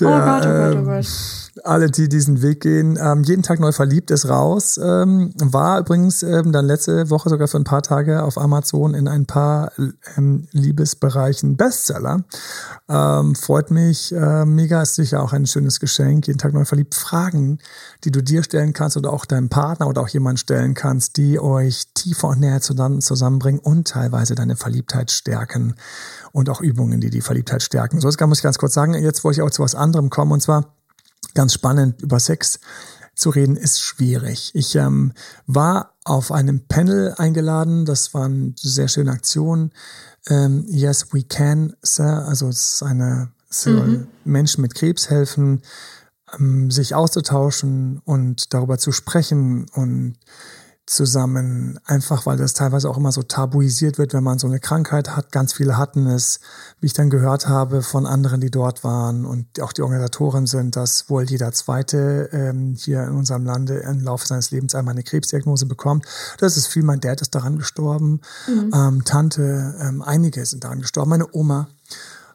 Der, oh Gott, oh Gott, oh Gott. Alle, die diesen Weg gehen, ähm, jeden Tag neu verliebt ist raus. Ähm, war übrigens ähm, dann letzte Woche sogar für ein paar Tage auf Amazon in ein paar ähm, Liebesbereichen Bestseller. Ähm, freut mich äh, mega, ist sicher auch ein schönes Geschenk. Jeden Tag neu verliebt. Fragen, die du dir stellen kannst oder auch deinem Partner oder auch jemand stellen kannst, die euch tiefer und näher zusammen, zusammenbringen und teilweise deine Verliebtheit stärken und auch Übungen, die die Verliebtheit stärken. So, das muss ich ganz kurz sagen. Jetzt wollte ich auch zu was anderem kommen und zwar ganz spannend über Sex zu reden ist schwierig. Ich ähm, war auf einem Panel eingeladen, das war eine sehr schöne Aktion. Ähm, yes, we can, Sir. Also es ist eine, soll mhm. Menschen mit Krebs helfen, ähm, sich auszutauschen und darüber zu sprechen und zusammen, einfach weil das teilweise auch immer so tabuisiert wird, wenn man so eine Krankheit hat. Ganz viele hatten es, wie ich dann gehört habe von anderen, die dort waren und auch die Organisatoren sind, dass wohl jeder Zweite ähm, hier in unserem Lande im Laufe seines Lebens einmal eine Krebsdiagnose bekommt. Das ist viel, mein Dad ist daran gestorben, mhm. ähm, Tante, ähm, einige sind daran gestorben, meine Oma.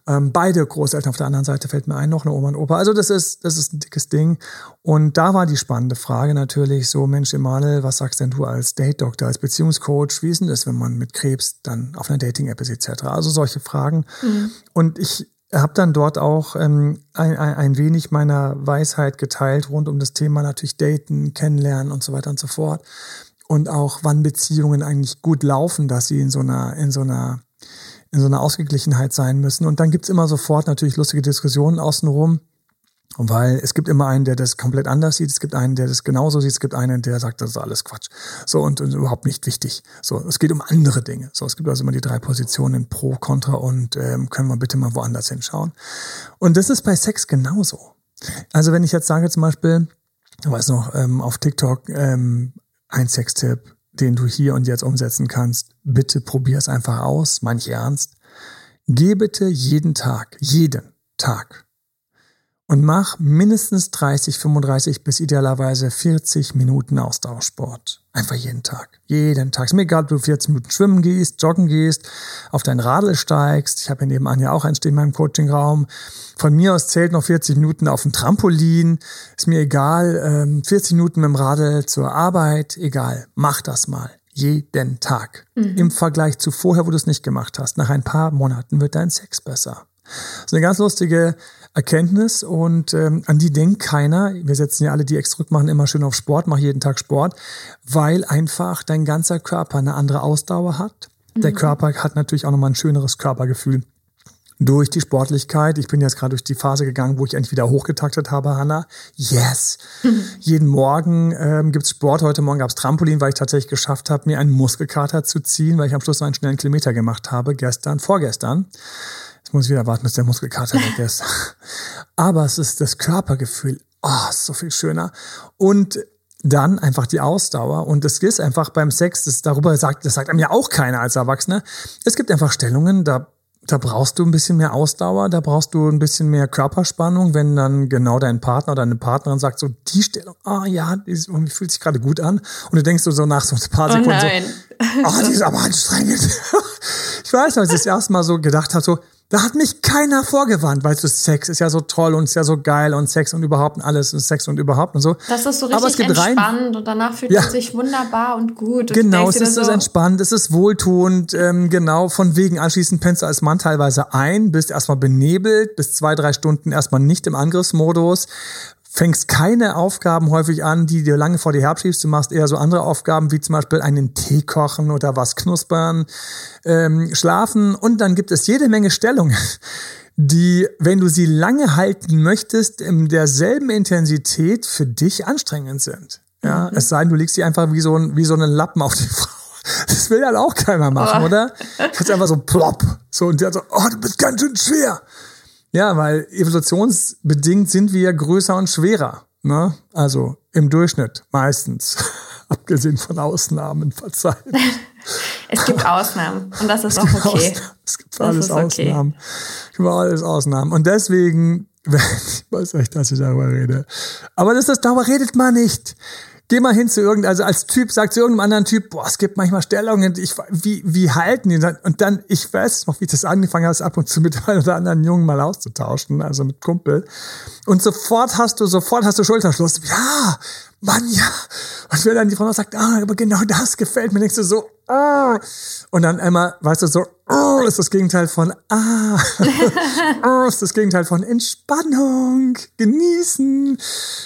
Ähm, beide Großeltern auf der anderen Seite fällt mir ein, noch eine Oma und Opa. Also das ist, das ist ein dickes Ding. Und da war die spannende Frage natürlich so, Mensch, Emanuel, was sagst denn du als Date-Doktor, als Beziehungscoach? Wie ist denn das, wenn man mit Krebs dann auf einer Dating-App ist etc.? Also solche Fragen. Mhm. Und ich habe dann dort auch ähm, ein, ein, ein wenig meiner Weisheit geteilt rund um das Thema natürlich Daten, Kennenlernen und so weiter und so fort. Und auch wann Beziehungen eigentlich gut laufen, dass sie in so einer, in so einer in so einer Ausgeglichenheit sein müssen. Und dann gibt's immer sofort natürlich lustige Diskussionen außenrum. Weil es gibt immer einen, der das komplett anders sieht, es gibt einen, der das genauso sieht, es gibt einen, der sagt, das ist alles Quatsch. So und, und überhaupt nicht wichtig. So, es geht um andere Dinge. So, es gibt also immer die drei Positionen Pro, Contra und ähm, können wir bitte mal woanders hinschauen. Und das ist bei Sex genauso. Also wenn ich jetzt sage zum Beispiel, ich weiß noch, ähm, auf TikTok ähm, ein Sextipp, den du hier und jetzt umsetzen kannst. Bitte probier es einfach aus, manch ernst. Geh bitte jeden Tag, jeden Tag und mach mindestens 30, 35 bis idealerweise 40 Minuten Ausdauersport. Einfach jeden Tag. Jeden Tag. Ist mir egal, ob du 40 Minuten schwimmen gehst, joggen gehst, auf dein Radl steigst. Ich habe nebenan ja auch einen stehen in meinem Coachingraum. Von mir aus zählt noch 40 Minuten auf dem Trampolin. Ist mir egal. 40 ähm, Minuten mit dem Radl zur Arbeit. Egal. Mach das mal. Jeden Tag. Mhm. Im Vergleich zu vorher, wo du es nicht gemacht hast. Nach ein paar Monaten wird dein Sex besser. Das ist eine ganz lustige Erkenntnis und ähm, an die denkt keiner. Wir setzen ja alle, die extra machen immer schön auf Sport, mach jeden Tag Sport, weil einfach dein ganzer Körper eine andere Ausdauer hat. Der mhm. Körper hat natürlich auch nochmal ein schöneres Körpergefühl durch die Sportlichkeit. Ich bin jetzt gerade durch die Phase gegangen, wo ich endlich wieder hochgetaktet habe, Hanna. Yes! <laughs> Jeden Morgen ähm, gibt's Sport. Heute Morgen gab's Trampolin, weil ich tatsächlich geschafft habe, mir einen Muskelkater zu ziehen, weil ich am Schluss noch einen schnellen Kilometer gemacht habe, gestern, vorgestern. Jetzt muss ich wieder warten, bis der Muskelkater weg <laughs> ist. Aber es ist das Körpergefühl. Oh, ist so viel schöner. Und dann einfach die Ausdauer. Und das ist einfach beim Sex, das darüber sagt, das sagt einem ja auch keiner als Erwachsener. Es gibt einfach Stellungen, da da brauchst du ein bisschen mehr Ausdauer, da brauchst du ein bisschen mehr Körperspannung, wenn dann genau dein Partner oder deine Partnerin sagt, so die Stellung, ah oh, ja, die fühlt sich gerade gut an. Und du denkst so, so nach so ein paar oh Sekunden oh so, ah, oh, die ist aber anstrengend. <laughs> ich weiß als ich das erste Mal so gedacht habe, so, da hat mich keiner vorgewarnt, weil du, Sex ist ja so toll und ist ja so geil und Sex und überhaupt und alles und Sex und überhaupt und so. Das ist so richtig Aber es gibt entspannt rein, und danach fühlt ja. man sich wunderbar und gut. Und genau, es ist so entspannt, es ist wohltuend, ähm, genau, von wegen anschließend pennst du als Mann teilweise ein, bist erstmal benebelt, bis zwei, drei Stunden erstmal nicht im Angriffsmodus, fängst keine Aufgaben häufig an, die dir lange vor dir herschiebst. Du machst eher so andere Aufgaben, wie zum Beispiel einen Tee kochen oder was knuspern, ähm, schlafen. Und dann gibt es jede Menge Stellungen, die, wenn du sie lange halten möchtest, in derselben Intensität für dich anstrengend sind. Ja, mhm. es sei denn, du legst sie einfach wie so, ein, wie so einen Lappen auf die <laughs> Frau. Das will dann auch keiner machen, oh. oder? Jetzt einfach so plopp. So, und der so, oh, du bist ganz schön schwer. Ja, weil evolutionsbedingt sind wir größer und schwerer. Ne? Also im Durchschnitt meistens. <laughs> Abgesehen von Ausnahmen, verzeiht. <laughs> es gibt Ausnahmen und das ist auch okay. Ausnahmen. Es gibt alles okay. Ausnahmen. Es gibt alles Ausnahmen. Und deswegen, <laughs> ich weiß echt, dass ich darüber rede. Aber das ist, darüber redet man nicht. Geh mal hin zu irgendeinem, also als Typ sagt zu irgendeinem anderen Typ, boah, es gibt manchmal Stellungen, ich, wie, wie halten die? Und dann, ich weiß noch, wie ich das angefangen habe, ab und zu mit <laughs> einem oder anderen Jungen mal auszutauschen, also mit Kumpel. Und sofort hast du, sofort hast du Schulterschluss. Ja, Mann, ja. Und wenn dann die Frau sagt, ah, aber genau das gefällt mir, denkst du so, ah. Und dann einmal, weißt du, so, oh, ist das Gegenteil von ah. <laughs> oh, ist das Gegenteil von Entspannung, genießen.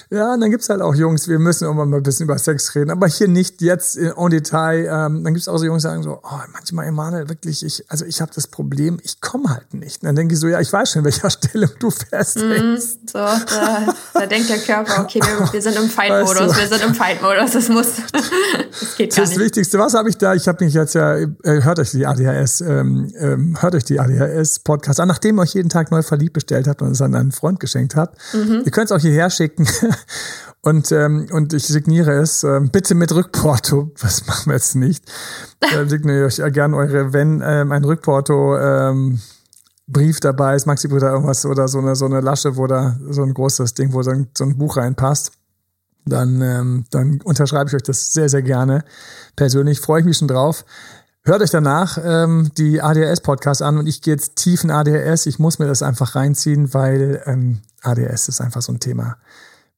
Ja, und dann gibt's halt auch Jungs, wir müssen immer mal ein bisschen über Sex reden, aber hier nicht jetzt in en Detail. Ähm, dann gibt's auch so Jungs, die sagen so, oh, manchmal, Emanuel, wirklich, ich, also ich habe das Problem, ich komme halt nicht. Und dann denke ich so, ja, ich weiß schon, in welcher <laughs> Stelle du festhängst. Mm, so, da, da denkt der Körper, okay, wir, wir sind im <laughs> Fight-Modus, weißt du? wir sind im Fight-Modus, das muss, das geht gar das nicht. Das Wichtigste, was habe ich da? Ich habe mich jetzt ja, äh, hört euch die ADHS, ähm, ähm, hört euch die ADHS-Podcast an, nachdem ihr euch jeden Tag neu verliebt bestellt habt und es an einen Freund geschenkt habt. Mhm. Ihr könnt es auch hierher schicken. <laughs> und, ähm, und ich signiere es. Ähm, bitte mit Rückporto. Das machen wir jetzt nicht. <laughs> Äh, signiere euch gerne eure, wenn ähm, ein Rückporto ähm, Brief dabei ist, Maxi Brüder irgendwas oder so eine, so eine Lasche, wo da so ein großes Ding, wo so ein, so ein Buch reinpasst dann, ähm, dann unterschreibe ich euch das sehr, sehr gerne. Persönlich freue ich mich schon drauf. Hört euch danach ähm, die ADHS-Podcast an und ich gehe jetzt tief in ADHS. Ich muss mir das einfach reinziehen, weil ähm, ADHS ist einfach so ein Thema,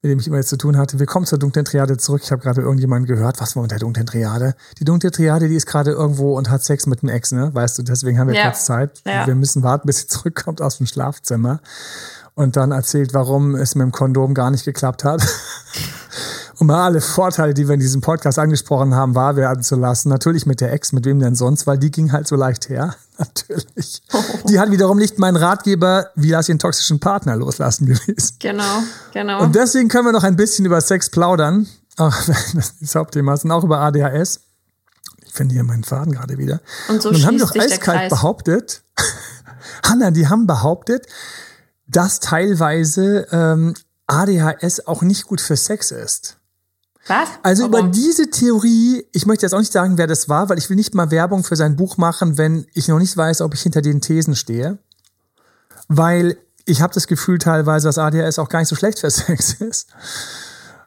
mit dem ich immer jetzt zu tun hatte. Wir kommen zur dunklen Triade zurück. Ich habe gerade irgendjemanden gehört, was war mit der dunklen Triade? Die dunkle Triade, die ist gerade irgendwo und hat Sex mit einem Ex, ne? Weißt du, deswegen haben wir ja. kurz Zeit. Ja. Wir müssen warten, bis sie <laughs> zurückkommt aus dem Schlafzimmer und dann erzählt, warum es mit dem Kondom gar nicht geklappt hat. Um mal alle Vorteile, die wir in diesem Podcast angesprochen haben, wahr werden zu lassen. Natürlich mit der Ex, mit wem denn sonst, weil die ging halt so leicht her. <laughs> Natürlich. Oh. Die hat wiederum nicht mein Ratgeber, wie lass den toxischen Partner loslassen <laughs> gewesen. Genau, genau. Und deswegen können wir noch ein bisschen über Sex plaudern. Auch wenn <laughs> das das Hauptthema ist. Und auch über ADHS. Ich finde hier meinen Faden gerade wieder. Und so und dann haben doch eiskalt behauptet, Hanna, die haben behauptet, dass teilweise ähm, ADHS auch nicht gut für Sex ist. Was? Also Warum? über diese Theorie, ich möchte jetzt auch nicht sagen, wer das war, weil ich will nicht mal Werbung für sein Buch machen, wenn ich noch nicht weiß, ob ich hinter den Thesen stehe. Weil ich habe das Gefühl teilweise, dass ADHS auch gar nicht so schlecht für <laughs> Sex ist.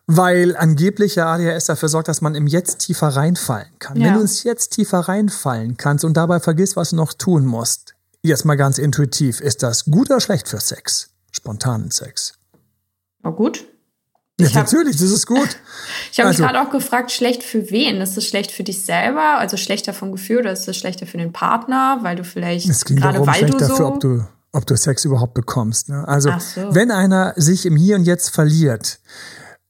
Weil angeblich ja ADHS dafür sorgt, dass man im Jetzt tiefer reinfallen kann. Ja. Wenn du ins Jetzt tiefer reinfallen kannst und dabei vergisst, was du noch tun musst, jetzt mal ganz intuitiv, ist das gut oder schlecht für Sex? Spontanen Sex. Oh, gut. Ja, natürlich, das ist gut. <laughs> ich habe also, mich gerade auch gefragt, schlecht für wen? Ist es schlecht für dich selber, also schlechter vom Gefühl, oder ist es schlechter für den Partner, weil du vielleicht es ging gerade weil du so dafür, ob du ob du Sex überhaupt bekommst. Ne? Also so. wenn einer sich im Hier und Jetzt verliert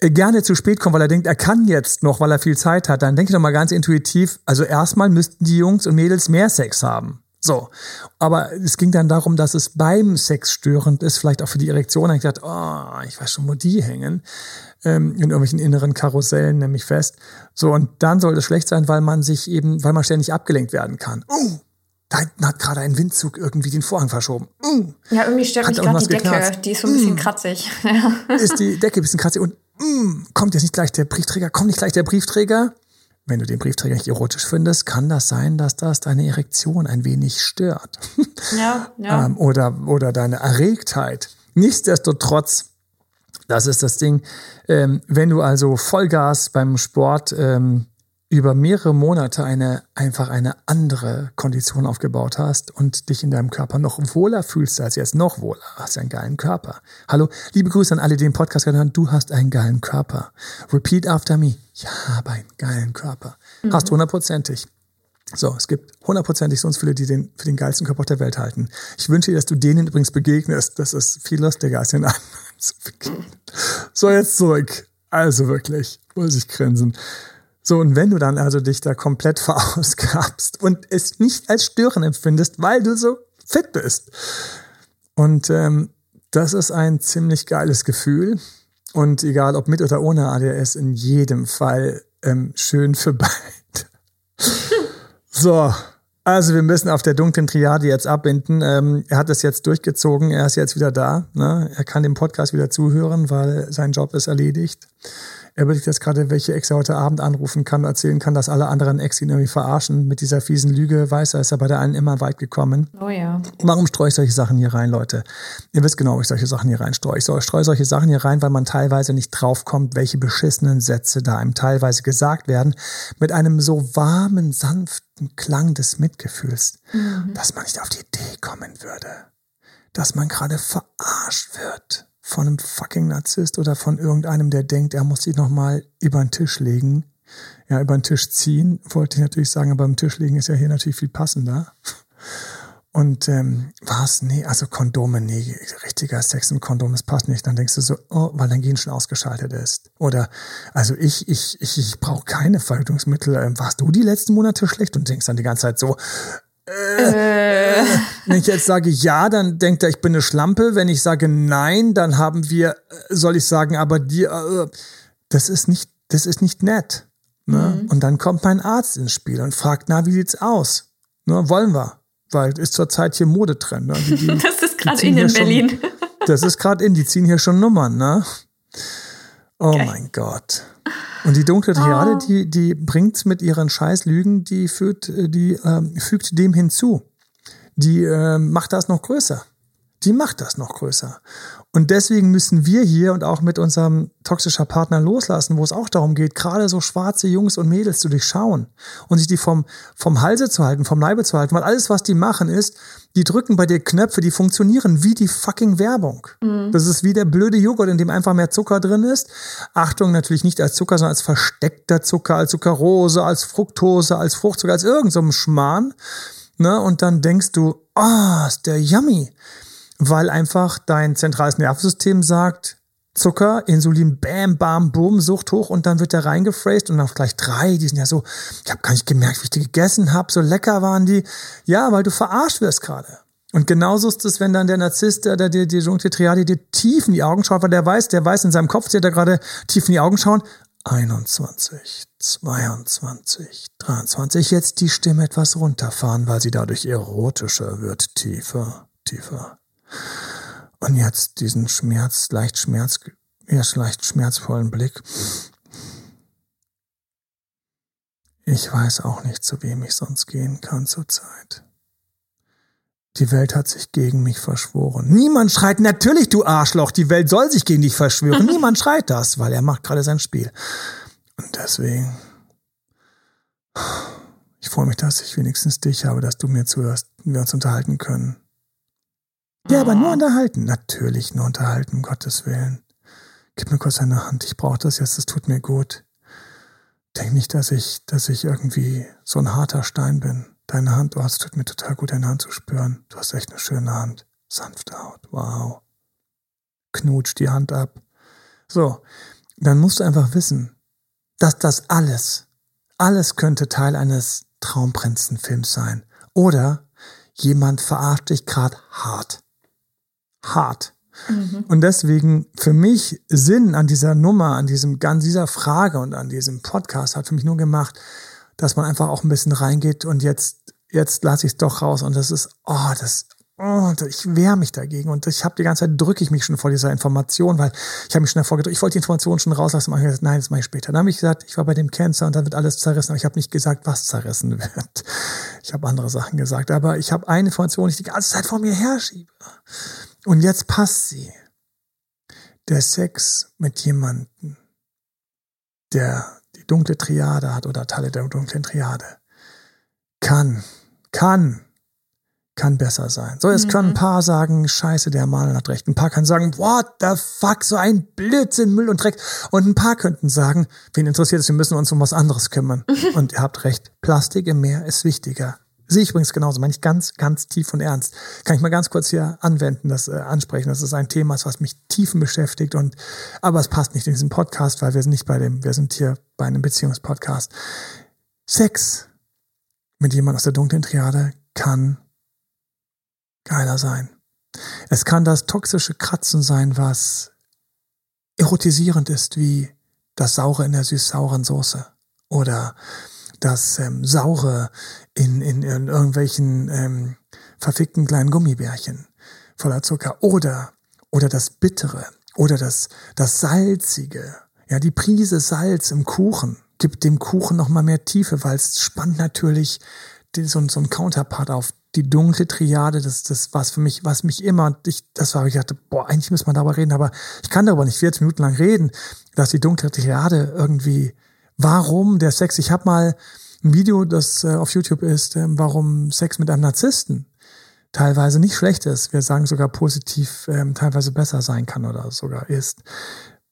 äh, gerne zu spät kommt, weil er denkt, er kann jetzt noch, weil er viel Zeit hat, dann denke ich doch mal ganz intuitiv, also erstmal müssten die Jungs und Mädels mehr Sex haben. So. Aber es ging dann darum, dass es beim Sex störend ist, vielleicht auch für die Erektion. Ich dachte, oh, ich weiß schon, wo die hängen. Ähm, in irgendwelchen inneren Karussellen, nämlich fest. So, und dann soll es schlecht sein, weil man sich eben, weil man ständig abgelenkt werden kann. Uh, da hinten hat gerade ein Windzug irgendwie den Vorhang verschoben. Uh, ja, irgendwie stört mich gerade die Decke. Geknarzt. Die ist so ein bisschen mm. kratzig. ist die Decke ein bisschen kratzig und mm, kommt jetzt nicht gleich der Briefträger? Kommt nicht gleich der Briefträger? Wenn du den Briefträger nicht erotisch findest, kann das sein, dass das deine Erektion ein wenig stört. Ja, ja. <laughs> ähm, oder, oder deine Erregtheit. Nichtsdestotrotz, das ist das Ding, ähm, wenn du also Vollgas beim Sport ähm, über mehrere Monate eine einfach eine andere Kondition aufgebaut hast und dich in deinem Körper noch wohler fühlst als jetzt, noch wohler, hast einen geilen Körper. Hallo, liebe Grüße an alle, die den Podcast hören, du hast einen geilen Körper. Repeat after me. Ich habe einen geilen Körper. Mhm. Hast hundertprozentig. So, es gibt hundertprozentig so viele, die den für den geilsten Körper auf der Welt halten. Ich wünsche dir, dass du denen übrigens begegnest. Das ist viel lustiger als den anderen So, jetzt zurück. Also wirklich, muss ich grinsen. So, und wenn du dann also dich da komplett <laughs> verausgabst und es nicht als Stören empfindest, weil du so fit bist. Und ähm, das ist ein ziemlich geiles Gefühl. Und egal ob mit oder ohne ADS, in jedem Fall ähm, schön für beide. <laughs> so, also wir müssen auf der dunklen Triade jetzt abbinden. Ähm, er hat es jetzt durchgezogen, er ist jetzt wieder da. Ne? Er kann dem Podcast wieder zuhören, weil sein Job ist erledigt. Er überlegt jetzt gerade, welche Ex er heute Abend anrufen kann, erzählen kann, dass alle anderen Ex ihn irgendwie verarschen. Mit dieser fiesen Lüge weiß er, ist er bei der einen immer weit gekommen. Oh ja. Warum streue ich solche Sachen hier rein, Leute? Ihr wisst genau, ob ich solche Sachen hier rein streue. Ich streue solche Sachen hier rein, weil man teilweise nicht draufkommt, welche beschissenen Sätze da einem teilweise gesagt werden, mit einem so warmen, sanften Klang des Mitgefühls, mhm. dass man nicht auf die Idee kommen würde, dass man gerade verarscht wird von einem fucking Narzisst oder von irgendeinem, der denkt, er muss sich nochmal über den Tisch legen. Ja, über den Tisch ziehen, wollte ich natürlich sagen, aber beim Tisch legen ist ja hier natürlich viel passender. Und ähm, was? Nee, also Kondome, nee, richtiger Sex mit Kondom, das passt nicht. Dann denkst du so, oh, weil dein Gen schon ausgeschaltet ist. Oder, also ich, ich, ich, ich brauche keine Verhütungsmittel. Ähm, warst du die letzten Monate schlecht? Und denkst dann die ganze Zeit so, äh, Wenn ich jetzt sage ja, dann denkt er, ich bin eine Schlampe. Wenn ich sage nein, dann haben wir, äh, soll ich sagen, aber die, äh, das ist nicht, das ist nicht nett. Ne? Mhm. Und dann kommt mein Arzt ins Spiel und fragt, na, wie sieht's aus? Ne, wollen wir? Weil ist zurzeit hier Modetrend. Ne? Die, die, <laughs> das ist gerade in, in Berlin. Schon, das ist gerade in, die ziehen hier schon Nummern, ne? Oh okay. mein Gott. Und die dunkle Triade, oh. die, die bringt mit ihren Scheißlügen, die fügt, die äh, fügt dem hinzu. Die äh, macht das noch größer. Die macht das noch größer. Und deswegen müssen wir hier und auch mit unserem toxischer Partner loslassen, wo es auch darum geht, gerade so schwarze Jungs und Mädels zu durchschauen und sich die vom, vom Halse zu halten, vom Leibe zu halten, weil alles, was die machen, ist, die drücken bei dir Knöpfe, die funktionieren wie die fucking Werbung. Mhm. Das ist wie der blöde Joghurt, in dem einfach mehr Zucker drin ist. Achtung, natürlich nicht als Zucker, sondern als versteckter Zucker, als Zuckerrose, als Fructose, als Fruchtzucker, als irgendein so Schmarrn. Ne? Und dann denkst du, ah, oh, ist der yummy weil einfach dein zentrales Nervensystem sagt, Zucker, Insulin, bam, bam, boom, Sucht hoch und dann wird der reingephrased und auf gleich drei, die sind ja so, ich habe gar nicht gemerkt, wie ich die gegessen habe, so lecker waren die. Ja, weil du verarscht wirst gerade. Und genauso ist es, wenn dann der Narzisst, der, der, der, Jonte Triadi dir tief in die Augen schaut, weil der weiß, der weiß in seinem Kopf, der da gerade tief in die Augen schauen. 21, 22, 23. Jetzt die Stimme etwas runterfahren, weil sie dadurch erotischer wird. Tiefer, tiefer, und jetzt diesen Schmerz, leicht Schmerz, erst leicht schmerzvollen Blick. Ich weiß auch nicht, zu wem ich sonst gehen kann zurzeit. Die Welt hat sich gegen mich verschworen. Niemand schreit, natürlich, du Arschloch, die Welt soll sich gegen dich verschwören. <laughs> Niemand schreit das, weil er macht gerade sein Spiel. Und deswegen, ich freue mich, dass ich wenigstens dich habe, dass du mir zuhörst und wir uns unterhalten können. Ja, aber nur unterhalten. Natürlich nur unterhalten, um Gottes Willen. Gib mir kurz deine Hand. Ich brauche das jetzt. Das tut mir gut. Denk nicht, dass ich, dass ich irgendwie so ein harter Stein bin. Deine Hand, oh, es tut mir total gut, deine Hand zu spüren. Du hast echt eine schöne Hand. Sanfte Haut. Wow. Knutsch die Hand ab. So. dann musst du einfach wissen, dass das alles, alles könnte Teil eines Traumprinzenfilms sein. Oder jemand verarscht dich gerade hart. Hart. Mhm. Und deswegen für mich Sinn an dieser Nummer, an diesem, an dieser Frage und an diesem Podcast hat für mich nur gemacht, dass man einfach auch ein bisschen reingeht und jetzt, jetzt lasse ich es doch raus und das ist, oh, das, oh, ich wehre mich dagegen und ich habe die ganze Zeit drücke ich mich schon vor dieser Information, weil ich habe mich schon davor gedrückt, ich wollte die Information schon rauslassen, und gesagt, nein, das mache ich später. Dann habe ich gesagt, ich war bei dem Cancer und dann wird alles zerrissen, aber ich habe nicht gesagt, was zerrissen wird. Ich habe andere Sachen gesagt, aber ich habe eine Information, die ich die ganze Zeit vor mir herschiebe. Und jetzt passt sie. Der Sex mit jemandem, der die dunkle Triade hat oder Teile der dunklen Triade, kann, kann, kann besser sein. So, jetzt mhm. können ein paar sagen, scheiße, der Mann hat recht. Ein paar können sagen, what the fuck, so ein Blödsinn, Müll und Dreck. Und ein paar könnten sagen, wen interessiert es, wir müssen uns um was anderes kümmern. <laughs> und ihr habt recht, Plastik im Meer ist wichtiger Sehe ich übrigens genauso, meine ich ganz, ganz tief und ernst. Kann ich mal ganz kurz hier anwenden, das äh, ansprechen. Das ist ein Thema, was mich tiefen beschäftigt und aber es passt nicht in diesen Podcast, weil wir sind nicht bei dem, wir sind hier bei einem Beziehungspodcast. Sex mit jemand aus der dunklen Triade kann geiler sein. Es kann das toxische Kratzen sein, was erotisierend ist, wie das Saure in der süß-sauren Soße. Oder das ähm, Saure in, in, in irgendwelchen ähm, verfickten kleinen Gummibärchen voller Zucker. Oder oder das Bittere oder das das Salzige. Ja, die Prise Salz im Kuchen gibt dem Kuchen noch mal mehr Tiefe, weil es spannt natürlich so, so ein Counterpart auf die dunkle Triade, das, das was für mich, was mich immer, ich, das war, ich dachte, boah, eigentlich muss man darüber reden, aber ich kann darüber nicht 40 Minuten lang reden, dass die dunkle Triade irgendwie warum der Sex, ich habe mal ein Video, das äh, auf YouTube ist, äh, warum Sex mit einem Narzissten teilweise nicht schlecht ist. Wir sagen sogar positiv, ähm, teilweise besser sein kann oder sogar ist.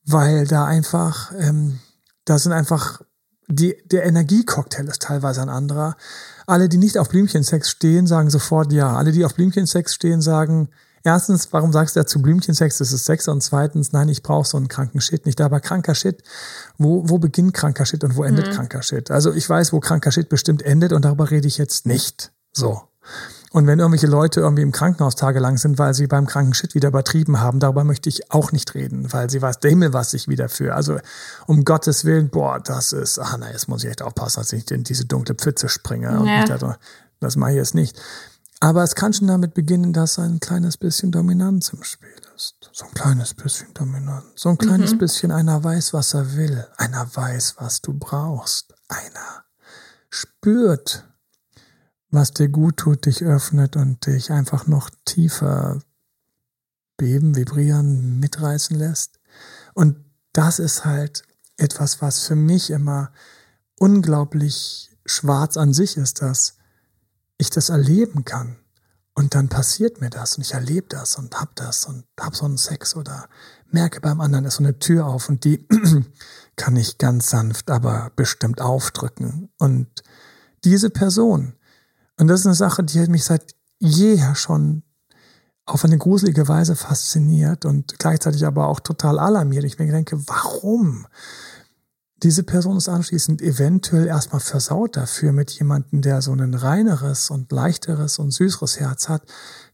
Weil da einfach, ähm, da sind einfach, die, der Energiecocktail ist teilweise ein anderer. Alle, die nicht auf Blümchensex stehen, sagen sofort ja. Alle, die auf Blümchensex stehen, sagen, erstens, warum sagst du dazu Blümchensex, das ist Sex? Und zweitens, nein, ich brauche so einen kranken Shit nicht. Aber kranker Shit, wo, wo beginnt kranker Shit und wo endet mhm. kranker Shit? Also ich weiß, wo kranker Shit bestimmt endet und darüber rede ich jetzt nicht. So. Und wenn irgendwelche Leute irgendwie im Krankenhaus tagelang sind, weil sie beim kranken Shit wieder übertrieben haben, darüber möchte ich auch nicht reden, weil sie weiß der Himmel was sich wieder für. Also um Gottes Willen, boah, das ist, ah na, jetzt muss ich echt aufpassen, dass ich in diese dunkle Pfütze springe. Ja. Und das mache ich jetzt nicht. Aber es kann schon damit beginnen, dass ein kleines bisschen Dominanz im Spiel ist. So ein kleines bisschen Dominanz. So ein kleines mhm. bisschen einer weiß, was er will. Einer weiß, was du brauchst. Einer spürt, was dir gut tut, dich öffnet und dich einfach noch tiefer beben, vibrieren, mitreißen lässt. Und das ist halt etwas, was für mich immer unglaublich schwarz an sich ist, dass ich das erleben kann. Und dann passiert mir das und ich erlebe das und hab das und hab so einen Sex oder merke beim anderen ist so eine Tür auf und die <clears throat> kann ich ganz sanft, aber bestimmt aufdrücken. Und diese Person, und das ist eine Sache, die hat mich seit jeher schon auf eine gruselige Weise fasziniert und gleichzeitig aber auch total alarmiert. Ich mir denke, warum? Diese Person ist anschließend eventuell erstmal versaut dafür, mit jemandem, der so ein reineres und leichteres und süßeres Herz hat,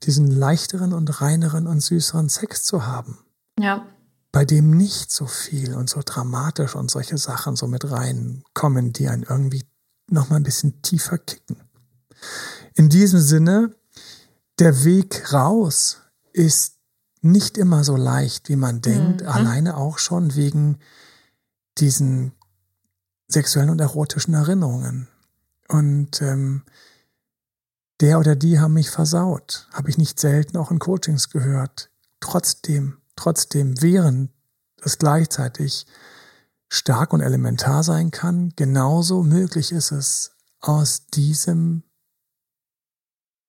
diesen leichteren und reineren und süßeren Sex zu haben. Ja. Bei dem nicht so viel und so dramatisch und solche Sachen so mit reinkommen, die einen irgendwie nochmal ein bisschen tiefer kicken. In diesem Sinne, der Weg raus ist nicht immer so leicht, wie man denkt, mhm. alleine auch schon wegen diesen sexuellen und erotischen Erinnerungen. Und ähm, der oder die haben mich versaut. Habe ich nicht selten auch in Coachings gehört. Trotzdem, trotzdem, während es gleichzeitig stark und elementar sein kann, genauso möglich ist es, aus diesem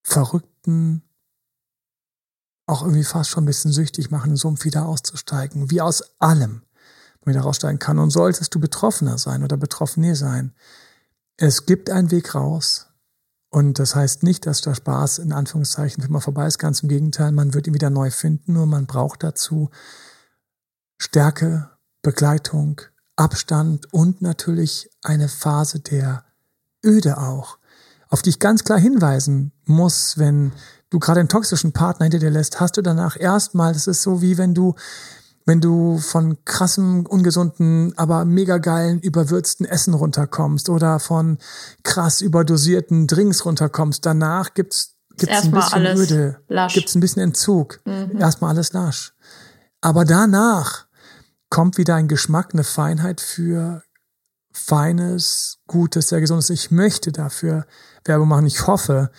verrückten, auch irgendwie fast schon ein bisschen süchtig machen, Sumpf wieder auszusteigen, wie aus allem wieder raussteigen kann. Und solltest du Betroffener sein oder Betroffene sein, es gibt einen Weg raus. Und das heißt nicht, dass der Spaß in Anführungszeichen für immer vorbei ist. Ganz im Gegenteil, man wird ihn wieder neu finden, nur man braucht dazu Stärke, Begleitung, Abstand und natürlich eine Phase der Öde auch, auf die ich ganz klar hinweisen muss, wenn du gerade einen toxischen Partner hinter dir lässt, hast du danach erstmal, das ist so wie wenn du wenn du von krassem, ungesunden, aber mega geilen, überwürzten Essen runterkommst oder von krass überdosierten Drinks runterkommst, danach gibt's gibt's ein bisschen Öde, lasch. gibt's ein bisschen Entzug. Mhm. Erstmal alles lasch. Aber danach kommt wieder ein Geschmack, eine Feinheit für feines, gutes, sehr gesundes. Ich möchte dafür Werbung machen. Ich hoffe,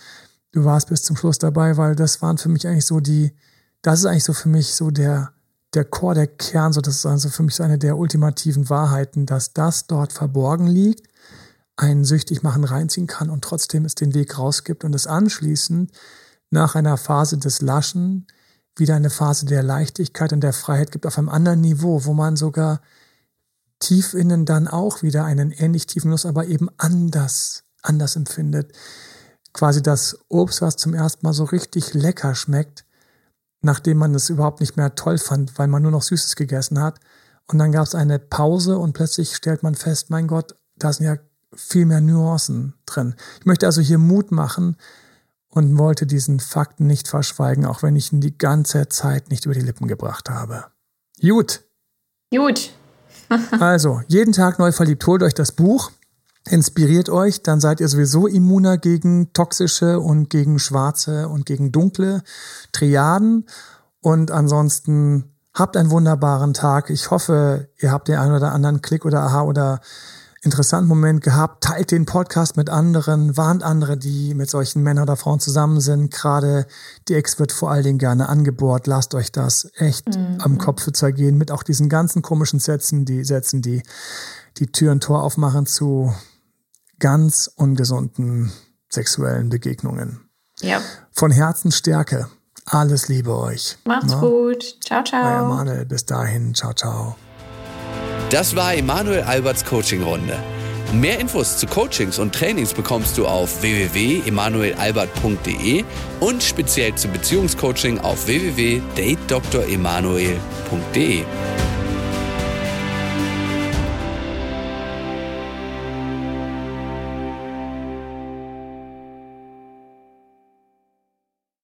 du warst bis zum Schluss dabei, weil das waren für mich eigentlich so die, das ist eigentlich so für mich so der, der Chor, der Kern, so das ist also für mich so eine der ultimativen Wahrheiten, dass das dort verborgen liegt, einen süchtig machen reinziehen kann und trotzdem es den Weg rausgibt und es anschließend nach einer Phase des Laschen wieder eine Phase der Leichtigkeit und der Freiheit gibt auf einem anderen Niveau, wo man sogar tief innen dann auch wieder einen ähnlich tiefen Nuss, aber eben anders, anders empfindet. Quasi das Obst, was zum ersten Mal so richtig lecker schmeckt, nachdem man es überhaupt nicht mehr toll fand, weil man nur noch Süßes gegessen hat. Und dann gab es eine Pause und plötzlich stellt man fest, mein Gott, da sind ja viel mehr Nuancen drin. Ich möchte also hier Mut machen und wollte diesen Fakten nicht verschweigen, auch wenn ich ihn die ganze Zeit nicht über die Lippen gebracht habe. Gut. Gut. also, jeden Tag neu verliebt, holt euch das Buch, inspiriert euch, dann seid ihr sowieso immuner gegen toxische und gegen schwarze und gegen dunkle Triaden. Und ansonsten habt einen wunderbaren Tag. Ich hoffe, ihr habt den einen oder anderen Klick oder Aha oder interessanten Moment gehabt. Teilt den Podcast mit anderen, warnt andere, die mit solchen Männern oder Frauen zusammen sind. Gerade die Ex wird vor allen Dingen gerne angebohrt. Lasst euch das echt mhm. am Kopf zergehen mit auch diesen ganzen komischen Sätzen, die Sätzen, die die Tür und Tor aufmachen zu ganz ungesunden sexuellen Begegnungen. Ja. Von Herzen Stärke. Alles Liebe euch. Macht's Na? gut. Ciao, ciao. Euer Manuel, bis dahin. Ciao, ciao. Das war Emanuel Alberts Coaching-Runde. Mehr Infos zu Coachings und Trainings bekommst du auf www.emanuelalbert.de und speziell zum Beziehungscoaching auf www.datedremanuel.de.